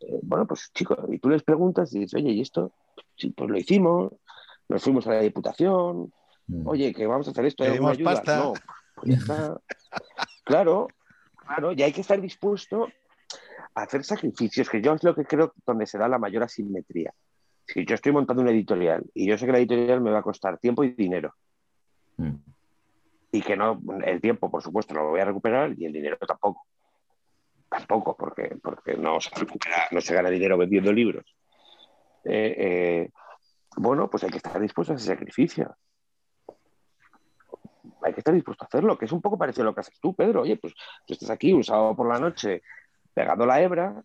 Eh, bueno, pues chicos, y tú les preguntas y dices, oye, ¿y esto? Sí, pues lo hicimos, nos fuimos a la Diputación, mm. oye, que vamos a hacer esto, ¿hay ayuda? No, pues claro, Claro, y hay que estar dispuesto a hacer sacrificios, que yo es lo que creo donde se da la mayor asimetría. Si yo estoy montando una editorial y yo sé que la editorial me va a costar tiempo y dinero, mm. y que no, el tiempo, por supuesto, lo voy a recuperar y el dinero tampoco. Tampoco, porque, porque no, se recupera, no se gana dinero vendiendo libros. Eh, eh, bueno, pues hay que estar dispuesto a ese sacrificio hay que estar dispuesto a hacerlo, que es un poco parecido a lo que haces tú, Pedro. Oye, pues tú estás aquí un sábado por la noche pegando la hebra,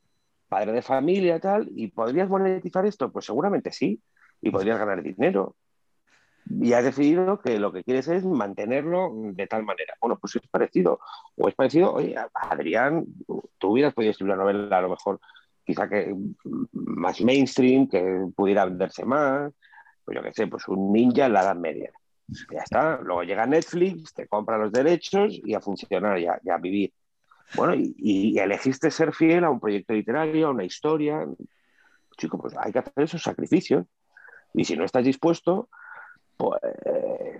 padre de familia tal, y ¿podrías monetizar esto? Pues seguramente sí, y podrías ganar dinero. Y has decidido que lo que quieres es mantenerlo de tal manera. Bueno, pues es parecido. O es parecido, oye, Adrián, tú hubieras podido escribir una novela a lo mejor quizá que más mainstream, que pudiera venderse más, pues yo qué sé, pues un ninja en la Edad Media. Ya está. Luego llega Netflix, te compra los derechos y a funcionar y a, vivir. Bueno, y, elegiste ser fiel a un proyecto literario, a una historia. Chico, pues hay que hacer esos sacrificios. Y si no estás dispuesto, pues.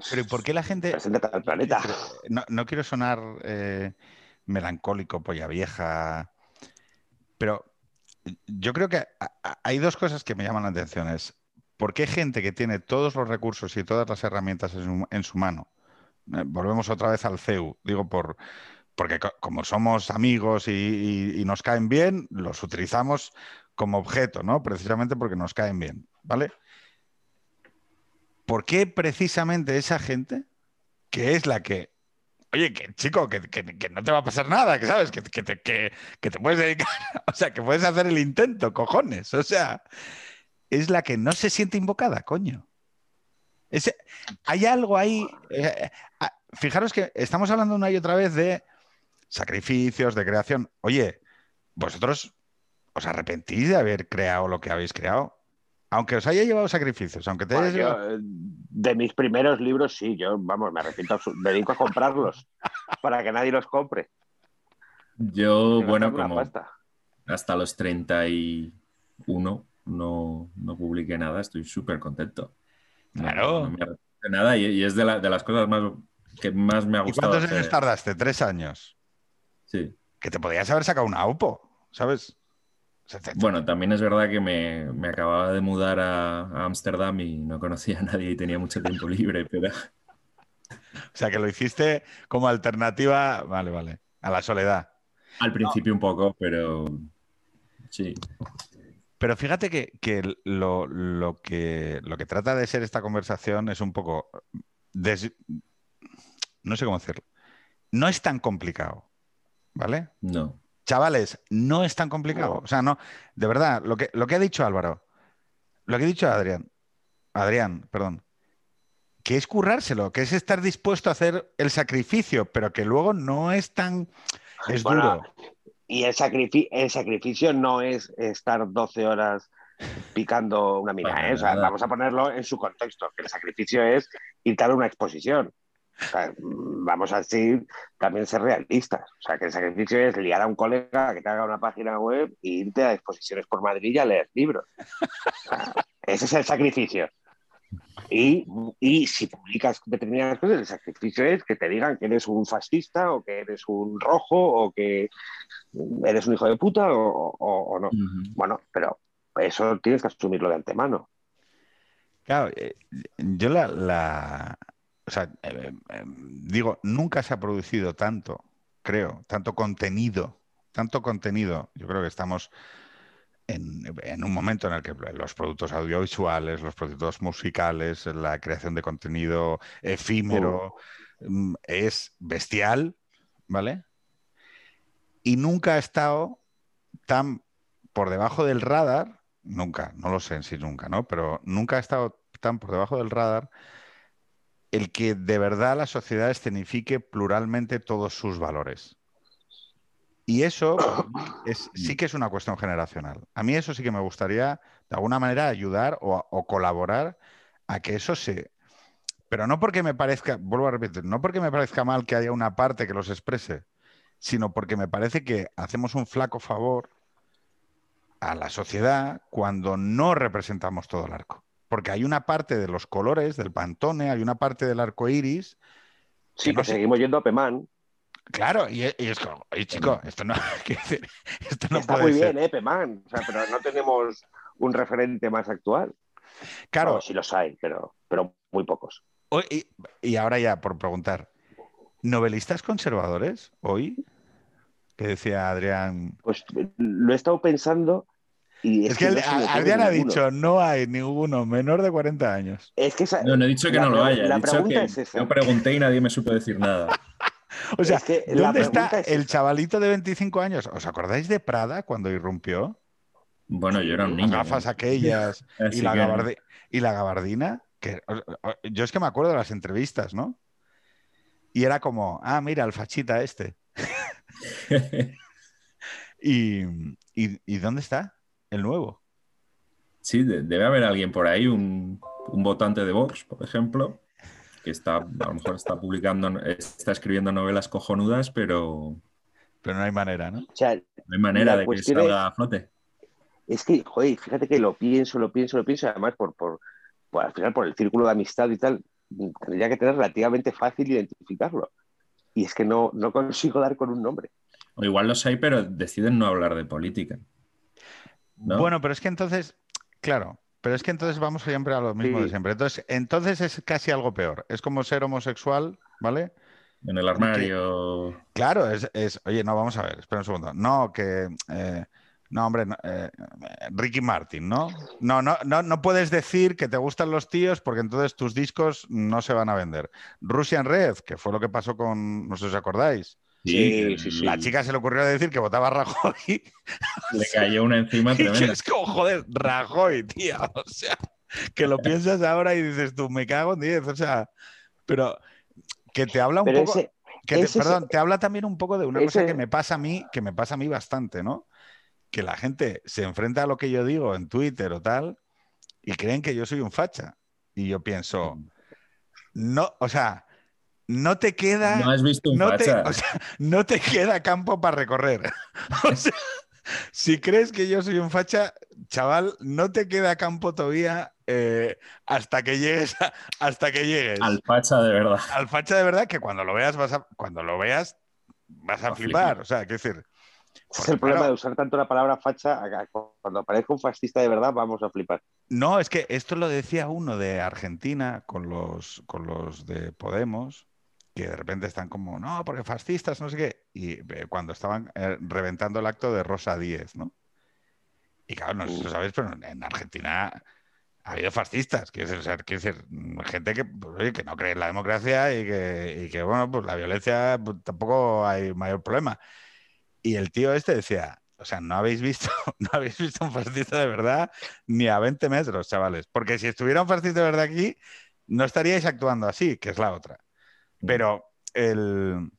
Pero ¿por qué la gente.? Al planeta. No, quiero sonar eh, melancólico, polla vieja. Pero yo creo que hay dos cosas que me llaman la atención. Es, ¿por qué gente que tiene todos los recursos y todas las herramientas en su, mano? Eh, volvemos otra vez al CEU. Digo, por, porque como somos amigos y, nos caen bien, los utilizamos como objeto, ¿no? Precisamente porque nos caen bien, ¿vale? ¿Por qué precisamente esa gente, que es la que Oye, que chico, que, no te va a pasar nada, que sabes, que, te, que, te puedes dedicar, o sea, que puedes hacer el intento, cojones. O sea, es la que no se siente invocada, coño. hay algo ahí. Eh, ah, fijaros que estamos hablando una y otra vez de sacrificios, de creación. Oye, vosotros os arrepentís de haber creado lo que habéis creado. Aunque os haya llevado sacrificios, aunque te eh, De mis primeros libros, sí, yo, vamos, me arrepiento, me dedico a comprarlos para que nadie los compre. Yo, bueno, como hasta los 31 no, no publiqué nada, estoy súper contento. Claro. No, me arrepiento de nada y, es de, las cosas más que más me ha gustado. ¿Y cuántos años tardaste? ¿Tres años? Sí. Que te podías haber sacado una UPO, ¿sabes? Bueno, también es verdad que me, acababa de mudar a Ámsterdam y no conocía a nadie y tenía mucho tiempo libre, pero... O sea, que lo hiciste como alternativa, vale, vale, a la soledad. Al principio un poco, pero sí. Pero fíjate que, lo, que lo que trata de ser esta conversación es un poco... No sé cómo decirlo. No es tan complicado, ¿vale? No. Chavales, no es tan complicado. O sea, no, de verdad, lo que, lo que ha dicho Álvaro, lo que ha dicho Adrián, Adrián, perdón, que es currárselo, que es estar dispuesto a hacer el sacrificio, pero que luego no es tan... Es duro. Y el, el sacrificio no es estar 12 horas picando una mina. ¿eh? vamos a ponerlo en su contexto, que el sacrificio es ir a una exposición vamos a decir, también ser realistas. O sea, que el sacrificio es liar a un colega que te haga una página web e irte a exposiciones por Madrid y a leer libros. ese es el sacrificio. Y, y, si publicas determinadas cosas, el sacrificio es que te digan que eres un fascista o que eres un rojo o que eres un hijo de puta o, no. Bueno, pero eso tienes que asumirlo de antemano. Claro, eh, yo la, o sea, eh, eh, digo, nunca se ha producido tanto, creo, tanto contenido, tanto contenido. Yo creo que estamos en, un momento en el que los productos audiovisuales, los productos musicales, la creación de contenido efímero mm, es bestial, ¿vale? Y nunca ha estado tan por debajo del radar, nunca, no lo sé si nunca, ¿no? Pero nunca ha estado tan por debajo del radar el que de verdad la sociedad escenifique pluralmente todos sus valores. Y eso sí que es una cuestión generacional. A mí eso sí que me gustaría, de alguna manera, ayudar o, colaborar a que eso se... Pero no porque me parezca, vuelvo a repetir, no porque me parezca mal que haya una parte que los exprese, sino porque me parece que hacemos un flaco favor a la sociedad cuando no representamos todo el arco porque hay una parte de los colores del pantone, hay una parte del arco iris. Sí, que, seguimos yendo a Pemán. Claro, y, es como, oye, chico, esto no, esto no Está muy bien, ¿eh, Pemán? O sea, pero no tenemos un referente más actual. Claro. sí los hay, pero, pero muy pocos. Y, y ahora ya, por preguntar, ¿novelistas conservadores hoy? Que decía Adrián. Pues lo he estado pensando es, que, Adrián ha dicho, no hay ninguno menor de 40 años. Es que no, no he dicho que no lo haya. La pregunta es esa. Yo pregunté y nadie me supo decir nada. o sea, ¿dónde está el chavalito de 25 años? ¿Os acordáis de Prada cuando irrumpió? Bueno, yo era un niño. Las gafas aquellas y, la y la gabardina. Que, yo es que me acuerdo de las entrevistas, ¿no? Y era como, ah, mira, el fachita este. y, ¿Y dónde está? el nuevo. Sí, debe haber alguien por ahí, un, votante de Vox, por ejemplo, que está, a lo mejor está publicando, está escribiendo novelas cojonudas, pero. Pero no hay manera, ¿no? O sea, no hay manera de que salga a flote. Es que, joder, fíjate que lo pienso, lo pienso, lo pienso, además por, por, al final por el círculo de amistad y tal, tendría que tener relativamente fácil identificarlo. Y es que no, no consigo dar con un nombre. O igual los hay, pero deciden no hablar de política. Bueno, pero es que entonces, claro, pero es que entonces vamos siempre a lo mismo de siempre. Entonces, entonces es casi algo peor. Es como ser homosexual, ¿vale? En el armario. claro, es, Oye, no, vamos a ver, espera un segundo. No, que. Eh, no, hombre, eh, Ricky Martin, ¿no? ¿no? No, no, no puedes decir que te gustan los tíos porque entonces tus discos no se van a vender. Russian Red, que fue lo que pasó con, no sé si os acordáis. Sí, sí, sí. La chica se le ocurrió decir que votaba a Rajoy. Le cayó una encima tremenda. es como, joder, Rajoy, tía. O sea, que lo piensas ahora y dices tú, me cago en 10. O sea, pero que te habla un poco. que perdón, te habla también un poco de una cosa que me pasa a mí, que me pasa a mí bastante, ¿no? que la gente se enfrenta a lo que yo digo en Twitter o tal y creen que yo soy un facha. Y yo pienso, no, o sea, no te queda. No has visto un no. Te, o sea, no te queda campo para recorrer. o sea, si crees que yo soy un facha, chaval, no te queda campo todavía eh, hasta que llegues hasta que llegues. Al facha de verdad. Al facha de verdad que cuando lo veas vas a, cuando lo veas vas a flipar. O sea, quiero decir, es el problema de usar tanto la palabra facha. Cuando aparezca un fascista de verdad, vamos a flipar. No, es que esto lo decía uno de Argentina con los, con los de Podemos, que de repente están como, no, porque fascistas, no sé qué. Y eh, cuando estaban eh, reventando el acto de Rosa Díez, ¿no? Y claro, no sé si lo sabéis, pero en Argentina ha habido fascistas, quiero decir, decir gente que, pues, que no cree en la democracia y que, y que, bueno, pues la violencia pues, tampoco hay mayor problema. Y el tío este decía, o sea, no habéis visto, no habéis visto un fascista de verdad ni a 20 metros, chavales. Porque si estuviera un fascista de verdad aquí, no estaríais actuando así, que es la otra. Pero el,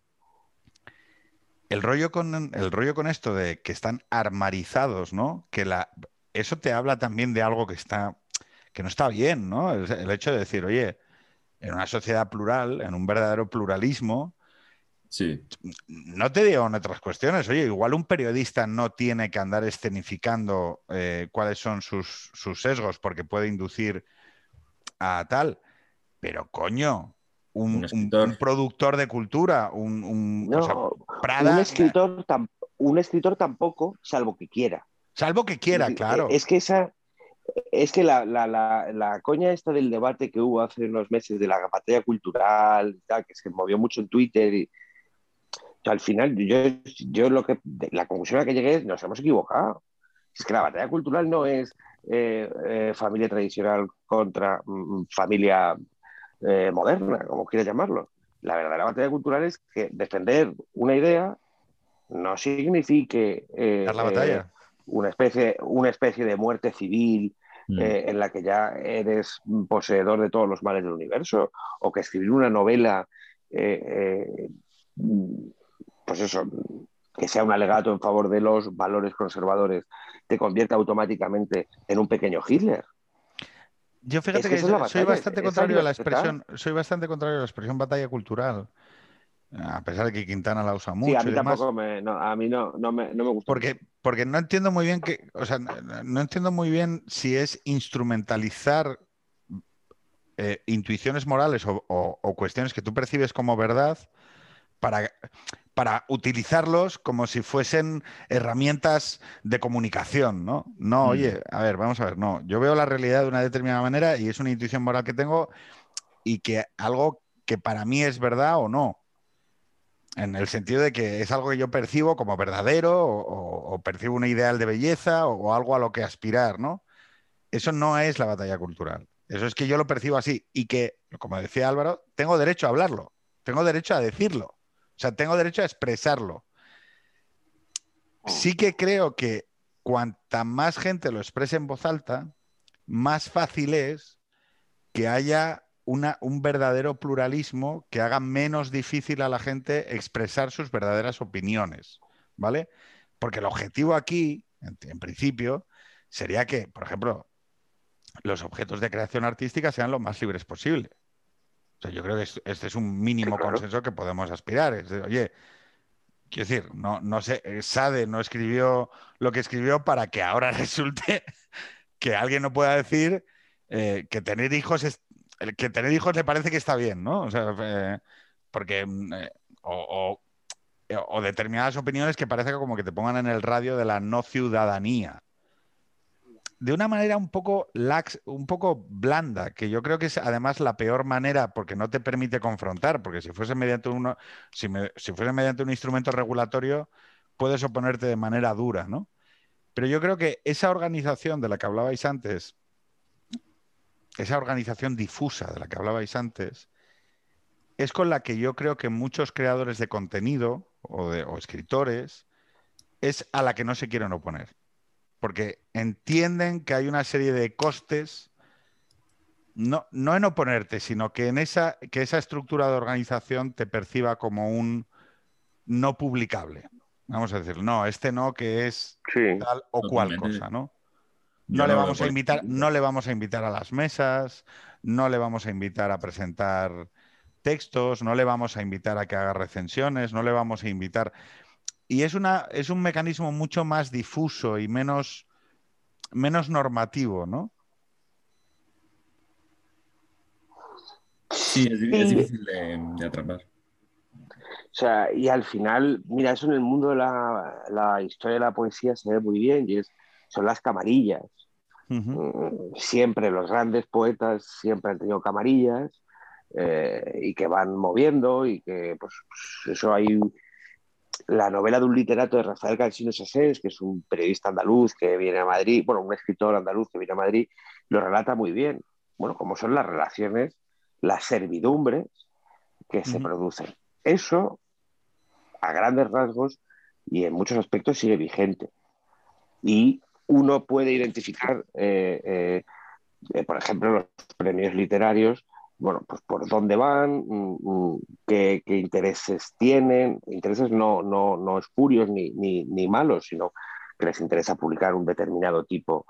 el, rollo, con, el rollo con esto de que están armarizados, ¿no? Que la, eso te habla también de algo que está que no está bien, ¿no? el hecho de decir, oye, en una sociedad plural, en un verdadero pluralismo, Sí. No te digo en otras cuestiones, oye, igual un periodista no tiene que andar escenificando eh, cuáles son sus, sesgos porque puede inducir a tal, pero coño, un, productor de cultura, un, un, escritor, un escritor tampoco, salvo que quiera. Salvo que quiera, claro. Es que esa, es que la, la, coña esta del debate que hubo hace unos meses de la batalla cultural, que se movió mucho en Twitter y, al final, yo, yo lo que, la conclusión a la que llegué es, nos hemos equivocado. Es que la batalla cultural no es eh, eh, familia tradicional contra mm, familia eh, moderna, como quieras llamarlo. La verdadera batalla cultural es que defender una idea no signifique la batalla. una, especie, una especie de muerte civil mm. en la que ya eres poseedor de todos los males del universo, o que escribir una novela pues eso, que sea un alegato en favor de los valores conservadores, te convierte automáticamente en un pequeño Hitler. Yo fíjate que, soy bastante contrario a la expresión, soy bastante contrario a la expresión batalla cultural. A pesar de que Quintana la usa mucho. Sí, a mí tampoco me, no, a mí no, no, me, no me gusta. Porque, porque no entiendo muy bien que, o sea, no entiendo muy bien si es instrumentalizar eh, intuiciones morales o, cuestiones que tú percibes como verdad para, para utilizarlos como si fuesen herramientas de comunicación, ¿no? No, mm. oye, a ver, vamos a ver, no, yo veo la realidad de una determinada manera y es una intuición moral que tengo y que algo que para mí es verdad o no. En el sentido de que es algo que yo percibo como verdadero o, percibo un ideal de belleza o, algo a lo que aspirar, ¿no? Eso no es la batalla cultural. Eso es que yo lo percibo así y que, como decía Álvaro, tengo derecho a hablarlo, tengo derecho a decirlo. Sea, tengo derecho a expresarlo. Sí que creo que cuanta más gente lo exprese en voz alta, más fácil es que haya un verdadero pluralismo que haga menos difícil a la gente expresar sus verdaderas opiniones, ¿vale? Porque el objetivo aquí, en, principio, sería que, por ejemplo, los objetos de creación artística sean lo más libres posible yo creo que este es un mínimo consenso que podemos aspirar. Es oye, quiero decir, no, no sé, eh, Sade no escribió lo que escribió para que ahora resulte que alguien no pueda decir eh, que tener hijos es, que tener hijos le parece que está bien, ¿no? O sea, eh, porque mm, o, o, determinadas opiniones que parece como que te pongan en el radio de la no ciudadanía. De una manera un poco lax, un poco blanda, que yo creo que es además la peor manera porque no te permite confrontar, porque si fuese mediante uno, si, fuese mediante un instrumento regulatorio, puedes oponerte de manera dura, ¿no? Pero yo creo que esa organización de la que hablabais antes, esa organización difusa de la que hablabais antes, es con la que yo creo que muchos creadores de contenido o, de, escritores es a la que no se quieren oponer. Porque entienden que hay una serie de costes, no, no en oponerte, sino que en esa, que esa estructura de organización te perciba como un no publicable. Vamos a decir, no, este no que es tal o cual cosa, ¿no? No le, vamos a invitar, no le vamos a invitar a las mesas, no le vamos a invitar a presentar textos, no le vamos a invitar a que haga recensiones, no le vamos a invitar. Y es, una, es un mecanismo mucho más difuso y menos, menos normativo, ¿no? Sí, es, difícil de, atrapar. O sea, y al final, mira, eso en el mundo de la, la historia de la poesía se ve muy bien, y es, son las camarillas. Mm, siempre los grandes poetas siempre han tenido camarillas eh, y que van moviendo y que pues, pues, eso hay la novela de un literato de Rafael Cansino Sassés, que es un periodista andaluz que viene a Madrid, bueno, un escritor andaluz que viene a Madrid, lo relata muy bien. Bueno, como son las relaciones, las servidumbres que se producen. Eso, a grandes rasgos y en muchos aspectos, sigue vigente. Y uno puede identificar, eh, eh, por ejemplo, los premios literarios bueno, pues por dónde van, mm, mm, qué, intereses tienen, intereses no, no, no espurios ni, ni, malos, sino que les interesa publicar un determinado tipo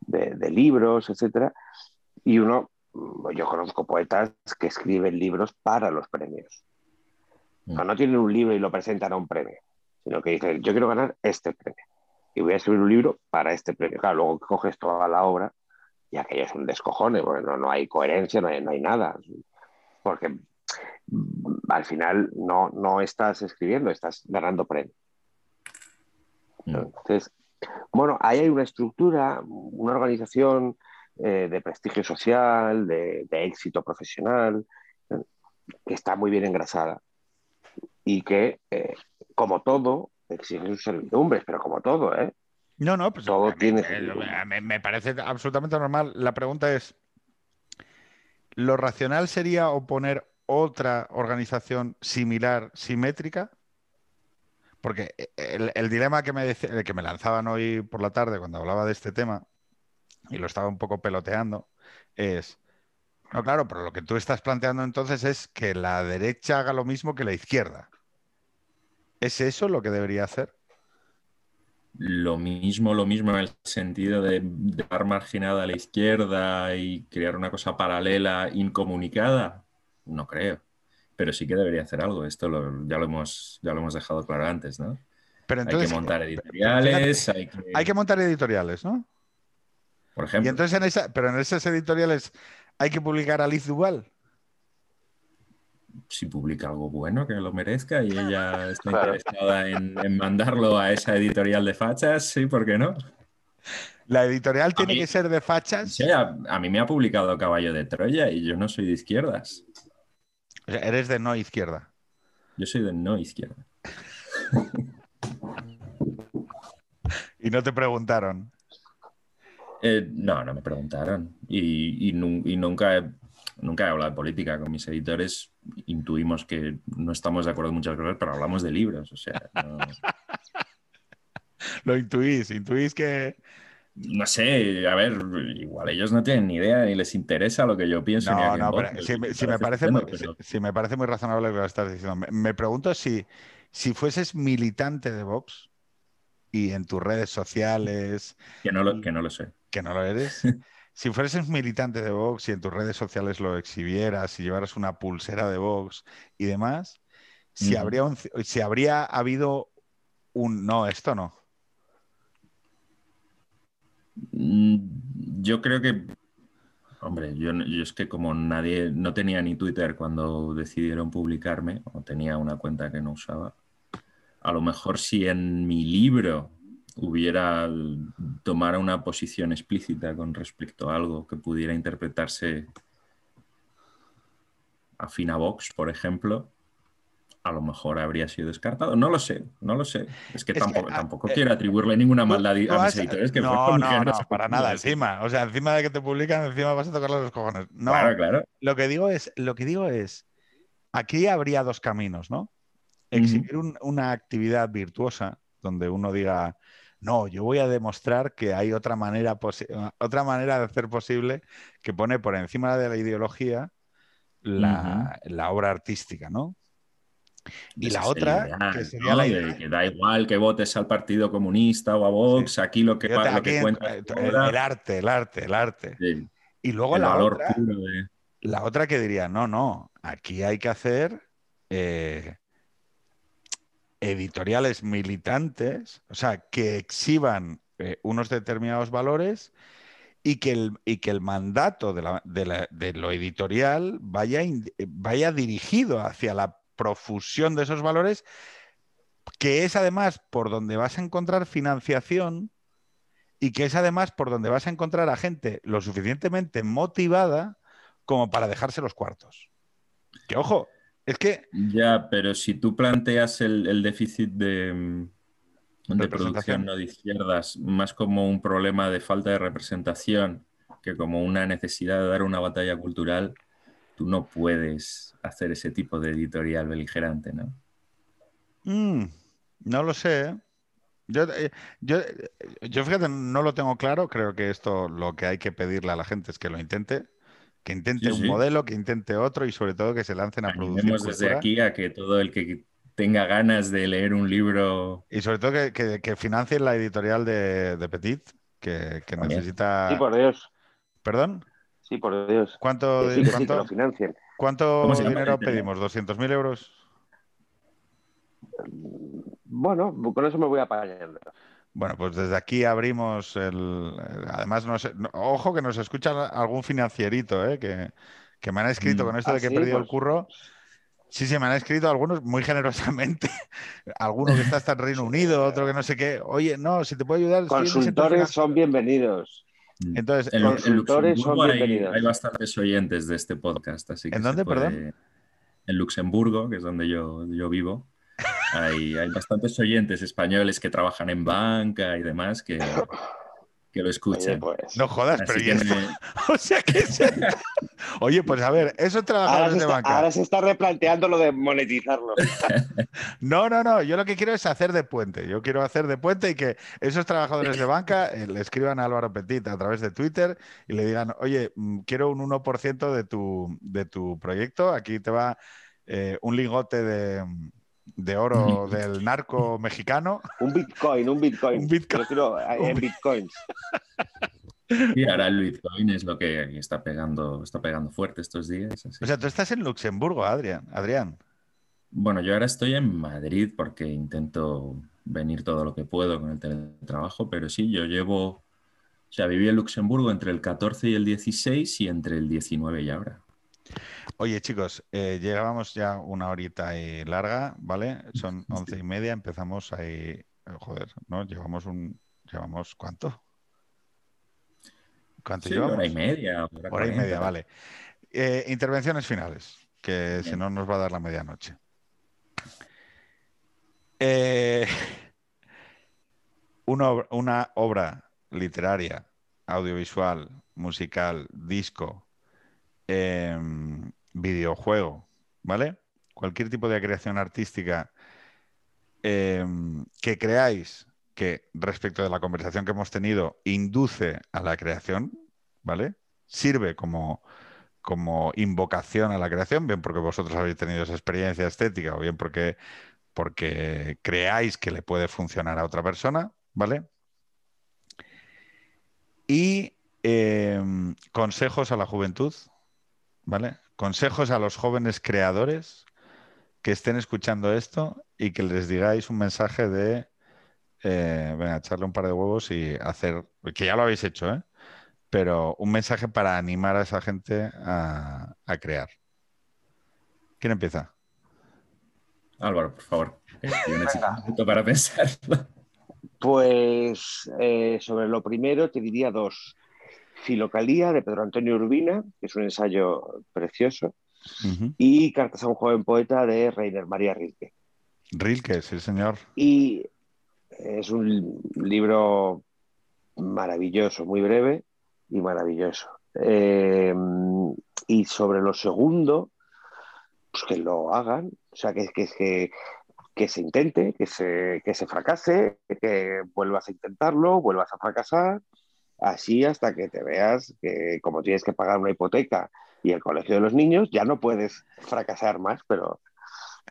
de, libros, etc. Y uno, mm, yo conozco poetas que escriben libros para los premios. no tienen un libro y lo presentan a un premio, sino que dicen, yo quiero ganar este premio y voy a escribir un libro para este premio. Claro, luego coges toda la obra y aquello es un descojone, porque no, hay coherencia, no hay, nada. Porque al final no, no estás escribiendo, estás ganando premio. Mm. Entonces, bueno, ahí hay una estructura, una organización eh, de prestigio social, de, éxito profesional, que está muy bien engrasada y que, eh, como todo, exige sus servidumbres, pero como todo, ¿eh? No, no, pues todo tiene. Me, parece absolutamente normal. La pregunta es: ¿lo racional sería oponer otra organización similar, simétrica? Porque el, dilema que me, que me lanzaban hoy por la tarde cuando hablaba de este tema, y lo estaba un poco peloteando, es. No, claro, pero lo que tú estás planteando entonces es que la derecha haga lo mismo que la izquierda. ¿Es eso lo que debería hacer? Lo mismo, lo mismo en el sentido de dar marginada a la izquierda y crear una cosa paralela, incomunicada, no creo. Pero sí que debería hacer algo. Esto ya, lo hemos, ya lo hemos dejado claro antes, ¿no? Pero hay que montar editoriales. hay, que... montar editoriales, ¿no? Por ejemplo. Y entonces en esa, pero en esas editoriales hay que publicar a Liz Duval si publica algo bueno que lo merezca y ella está interesada en, mandarlo a esa editorial de fachas, sí, ¿por qué no? ¿La editorial tiene que ser de fachas? Sí, a, mí me ha publicado Caballo de Troya y yo no soy de izquierdas. eres de no izquierda. Yo soy de no izquierda. ¿Y no te preguntaron? Eh, no, no me preguntaron. Y, y nunca he nunca he hablado de política con mis editores. Intuimos que no estamos de acuerdo en muchas cosas, pero hablamos de libros. O sea, Lo intuís, intuís que. No sé, a ver, igual ellos no tienen ni idea ni les interesa lo que yo pienso. No, no, pero si, me parece muy, si, me parece muy razonable lo que estás diciendo. Me, pregunto si, si fueses militante de Vox y en tus redes sociales. Que no lo, que no lo sé. Que no lo eres. si fueses militante de Vox y en tus redes sociales lo exhibieras, si llevaras una pulsera de Vox y demás, si, habría, si habría habido un no, esto no. Mm, yo creo que, hombre, yo, yo, es que como nadie, no tenía ni Twitter cuando decidieron publicarme, o tenía una cuenta que no usaba, a lo mejor si en mi libro hubiera tomara una posición explícita con respecto a algo que pudiera interpretarse afín a Vox, por ejemplo, a lo mejor habría sido descartado. No lo sé, no lo sé. Es que tampoco, ah, tampoco eh, quiero atribuirle ninguna maldad a mis editores. Que no, no, no, para nada, encima. O sea, encima de que te publican, encima vas a tocarle los cojones. No, claro, claro. Lo que digo es, lo que digo es, aquí habría dos caminos, ¿no? Exhibir una actividad virtuosa donde uno diga, no, yo voy a demostrar que hay otra manera, otra manera de hacer posible que pone por encima de la ideología la, la obra artística, ¿no? Y la otra, que sería la idea. que da igual que votes al Partido Comunista o a Vox, aquí lo que, lo que cuenta el, el, arte, el arte, el arte. Y luego la otra, la otra que diría, no, no, aquí hay que hacer eh, editoriales militantes, o sea, que exhiban eh, unos determinados valores y que el, y que el mandato de, la, de, la, de lo editorial vaya, vaya dirigido hacia la profusión de esos valores, que es además por donde vas a encontrar financiación y que es además por donde vas a encontrar a gente lo suficientemente motivada como para dejarse los cuartos. Que ojo, es que... Ya, pero si tú planteas el, déficit de, de producción no de izquierdas más como un problema de falta de representación que como una necesidad de dar una batalla cultural, tú no puedes hacer ese tipo de editorial beligerante, ¿no? Mm, no lo sé. ¿eh? Yo, eh, yo, yo, fíjate, no lo tengo claro. Creo que esto lo que hay que pedirle a la gente es que lo intente. Que intente un modelo, que intente otro y sobre todo que se lancen a producir. desde aquí a que todo el que tenga ganas de leer un libro. Y sobre todo que, que, que financien la editorial de, Petit, que, necesita. Sí, por Dios. ¿Perdón? Sí, por Dios. ¿Cuánto, ¿cuánto, dinero pedimos? ¿200.000 euros? Bueno, con eso me voy a pagar. Bueno, pues desde aquí abrimos el. Además, no ojo que nos escucha algún financierito, ¿eh? que, me han escrito mm. con esto de ah, que he perdido el pues curro. Sí, sí, me han escrito algunos muy generosamente. Alguno que está hasta en Reino Unido, otro que no sé qué. Oye, no, si te puedo ayudar. Consultores son bienvenidos. Mm. Entonces, en, consultores son hay, hay, bastantes oyentes de este podcast. Así que ¿En dónde, perdón? En Luxemburgo, que es donde yo, yo vivo. Hay, hay, bastantes oyentes españoles que trabajan en banca y demás que, que lo escuchen. Pues. No jodas, pero o sea que Oye, pues a ver, esos trabajadores de banca. Ahora se está replanteando lo de monetizarlo. no, no, no. Yo lo que quiero es hacer de puente. Yo quiero hacer de puente y que esos trabajadores de banca eh, le escriban a Álvaro Petit a través de Twitter y le digan, oye, mm, quiero un 1% de tu, de tu proyecto. Aquí te va eh, un lingote de de oro del narco mexicano. Un bitcoin, un bitcoin. un bitcoin. en bitcoins. Y ahora el bitcoin es lo que está pegando, está pegando fuerte estos días. O sea, tú estás en Luxemburgo, Adrián. Adrián. Bueno, yo ahora estoy en Madrid porque intento venir todo lo que puedo con el teletrabajo, pero sí, yo llevo, o sea, viví en Luxemburgo entre el 14 y el 16 y entre el 19 y ahora. Oye, chicos, eh, llegábamos ya una horita y larga, ¿vale? Son once y media, empezamos ahí. Eh, joder, ¿no? Llevamos un. ¿Llevamos cuánto? ¿Cuánto llevamos? Hora y media. Hora, y media, vale. Eh, intervenciones finales, que si no nos va a dar la medianoche. una, una obra literaria, audiovisual, musical, disco, Em, videojuego, ¿vale? Cualquier tipo de creación artística em, que creáis que respecto de la conversación que hemos tenido induce a la creación, ¿vale? Sirve como, como invocación a la creación, bien porque vosotros habéis tenido esa experiencia estética o bien porque, porque creáis que le puede funcionar a otra persona, ¿vale? Y em, consejos a la juventud, ¿vale? Consejos a los jóvenes creadores que estén escuchando esto y que les digáis un mensaje de, eh, venga, echarle un par de huevos y hacer, que ya lo habéis hecho, ¿eh? Pero un mensaje para animar a esa gente a, crear. ¿Quién empieza? Álvaro, por favor. Tienes un minuto para pensarlo. Pues eh, sobre lo primero te diría dos. Filocalía de Pedro Antonio Urbina, que es un ensayo precioso, y Cartas a un joven poeta de Reiner María Rilke. Rilke, sí, señor. Y es un libro maravilloso, muy breve y maravilloso. Eh, y sobre lo segundo, pues que lo hagan, o sea, que, que, que se intente, que se, que se fracase, que vuelvas a intentarlo, vuelvas a fracasar, así hasta que te veas que como tienes que pagar una hipoteca y el colegio de los niños, ya no puedes fracasar más, pero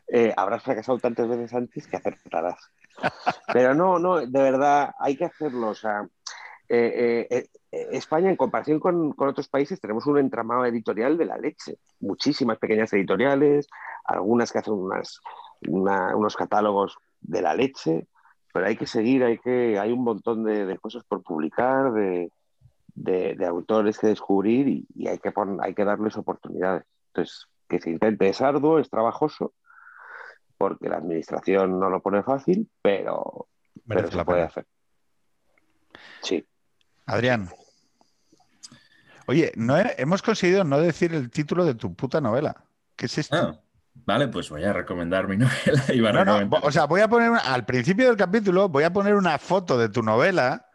eh, habrás fracasado tantas veces antes que acertarás. Pero no, no, de verdad, hay que hacerlo. O sea, eh, eh, España, en comparación con, con, otros países, tenemos un entramado editorial de la leche. Muchísimas pequeñas editoriales, algunas que hacen unas, unos catálogos de la leche, pero hay que seguir, hay, que, hay un montón de, de cosas por publicar, de, de, autores que descubrir y, hay, que hay que darles oportunidades. Entonces, que se intente, es arduo, es trabajoso, porque la administración no lo pone fácil, pero, pero se puede hacer. Sí. Adrián. Oye, no hemos conseguido no decir el título de tu puta novela. ¿Qué es esto? Ah, vale, pues voy a recomendar mi novela. o sea, voy a poner al principio del capítulo, voy a poner una foto de tu novela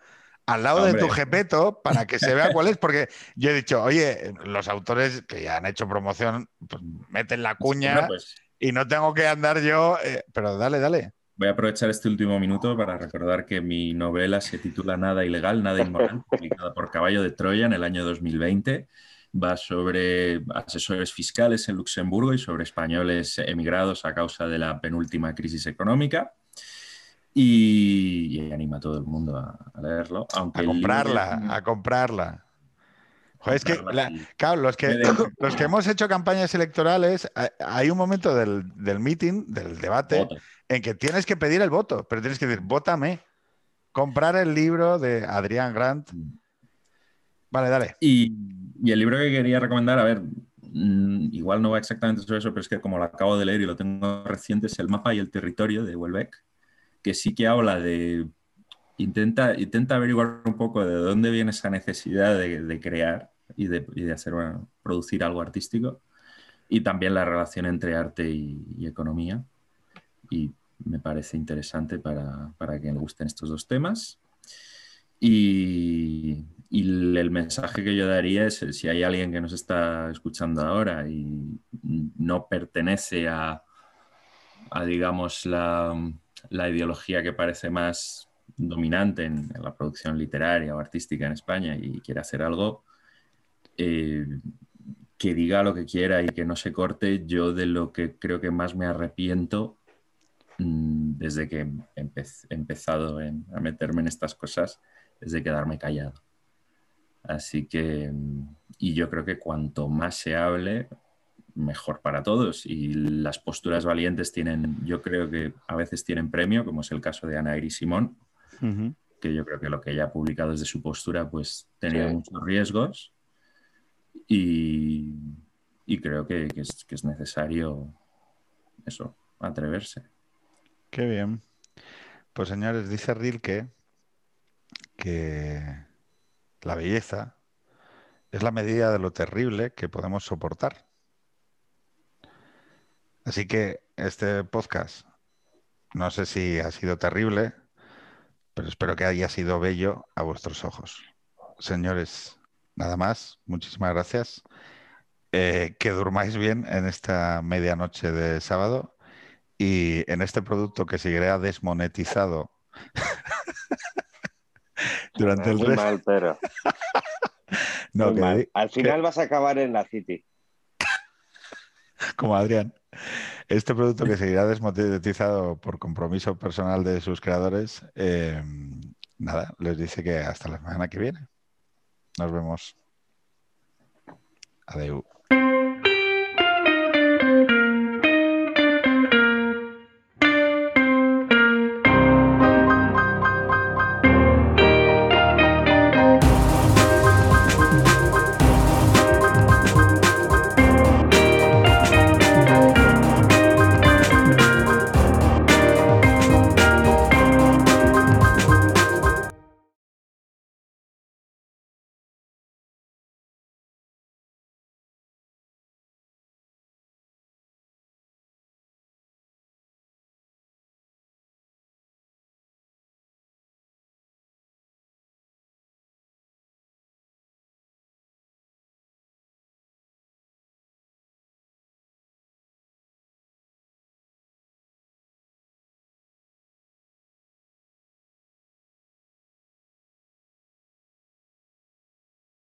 al lado de tu jepeto para que se vea cuál es, porque yo he dicho, oye, los autores que ya han hecho promoción, pues meten la cuña pues y no tengo que andar yo, eh, pero dale, dale. Voy a aprovechar este último minuto para recordar que mi novela se titula Nada ilegal, nada inmoral, publicada por Caballo de Troya en el año 2020. Va sobre asesores fiscales en Luxemburgo y sobre españoles emigrados a causa de la penúltima crisis económica y, anima a todo el mundo a, leerlo. Aunque a comprarla, a comprarla. es que, claro, los que, los que hemos hecho campañas electorales, hay un momento del, del meeting, del debate, en que tienes que pedir el voto, pero tienes que decir, vótame. Comprar el libro de Adrián Grant. Mm. Vale, dale. Y, y el libro que quería recomendar, a ver, mm, igual no va exactamente sobre eso, pero es que como lo acabo de leer y lo tengo reciente, es El mapa y el territorio de Welbeck que sí que habla de, intenta, intenta averiguar un poco de dónde viene esa necesidad de, crear y de, hacer, producir algo artístico y también la relación entre arte y, economía. Y me parece interesante para, para quien le gusten estos dos temas. Y, y, el mensaje que yo daría es, si hay alguien que nos está escuchando ahora y no pertenece a, digamos, la, la ideología que parece más dominante en, la producción literaria o artística en España y quiere hacer algo, eh, que diga lo que quiera y que no se corte, yo de lo que creo que más me arrepiento mm, desde que he empezado a meterme en estas cosas es de quedarme callado. Así que, mm, y yo creo que cuanto más se hable, mejor para todos. Y las posturas valientes tienen, yo creo que a veces tienen premio, como es el caso de Ana Iris Simón, que yo creo que lo que ella ha publicado desde su postura, pues tenía muchos riesgos. Y, creo que, es, que, es, necesario eso, atreverse. Qué bien. Pues señores, dice Rilke que la belleza es la medida de lo terrible que podemos soportar. Así que este podcast, no sé si ha sido terrible, pero espero que haya sido bello a vuestros ojos. Señores, nada más, muchísimas gracias. Eh, que durmáis bien en esta medianoche de sábado y en este producto que seguirá desmonetizado durante el resto. Mal, pero... no, Al final vas a acabar en la City. Como Adrián. Este producto que seguirá desmonetizado por compromiso personal de sus creadores, eh, nada, les dice que hasta la semana que viene. Nos vemos. Adeu.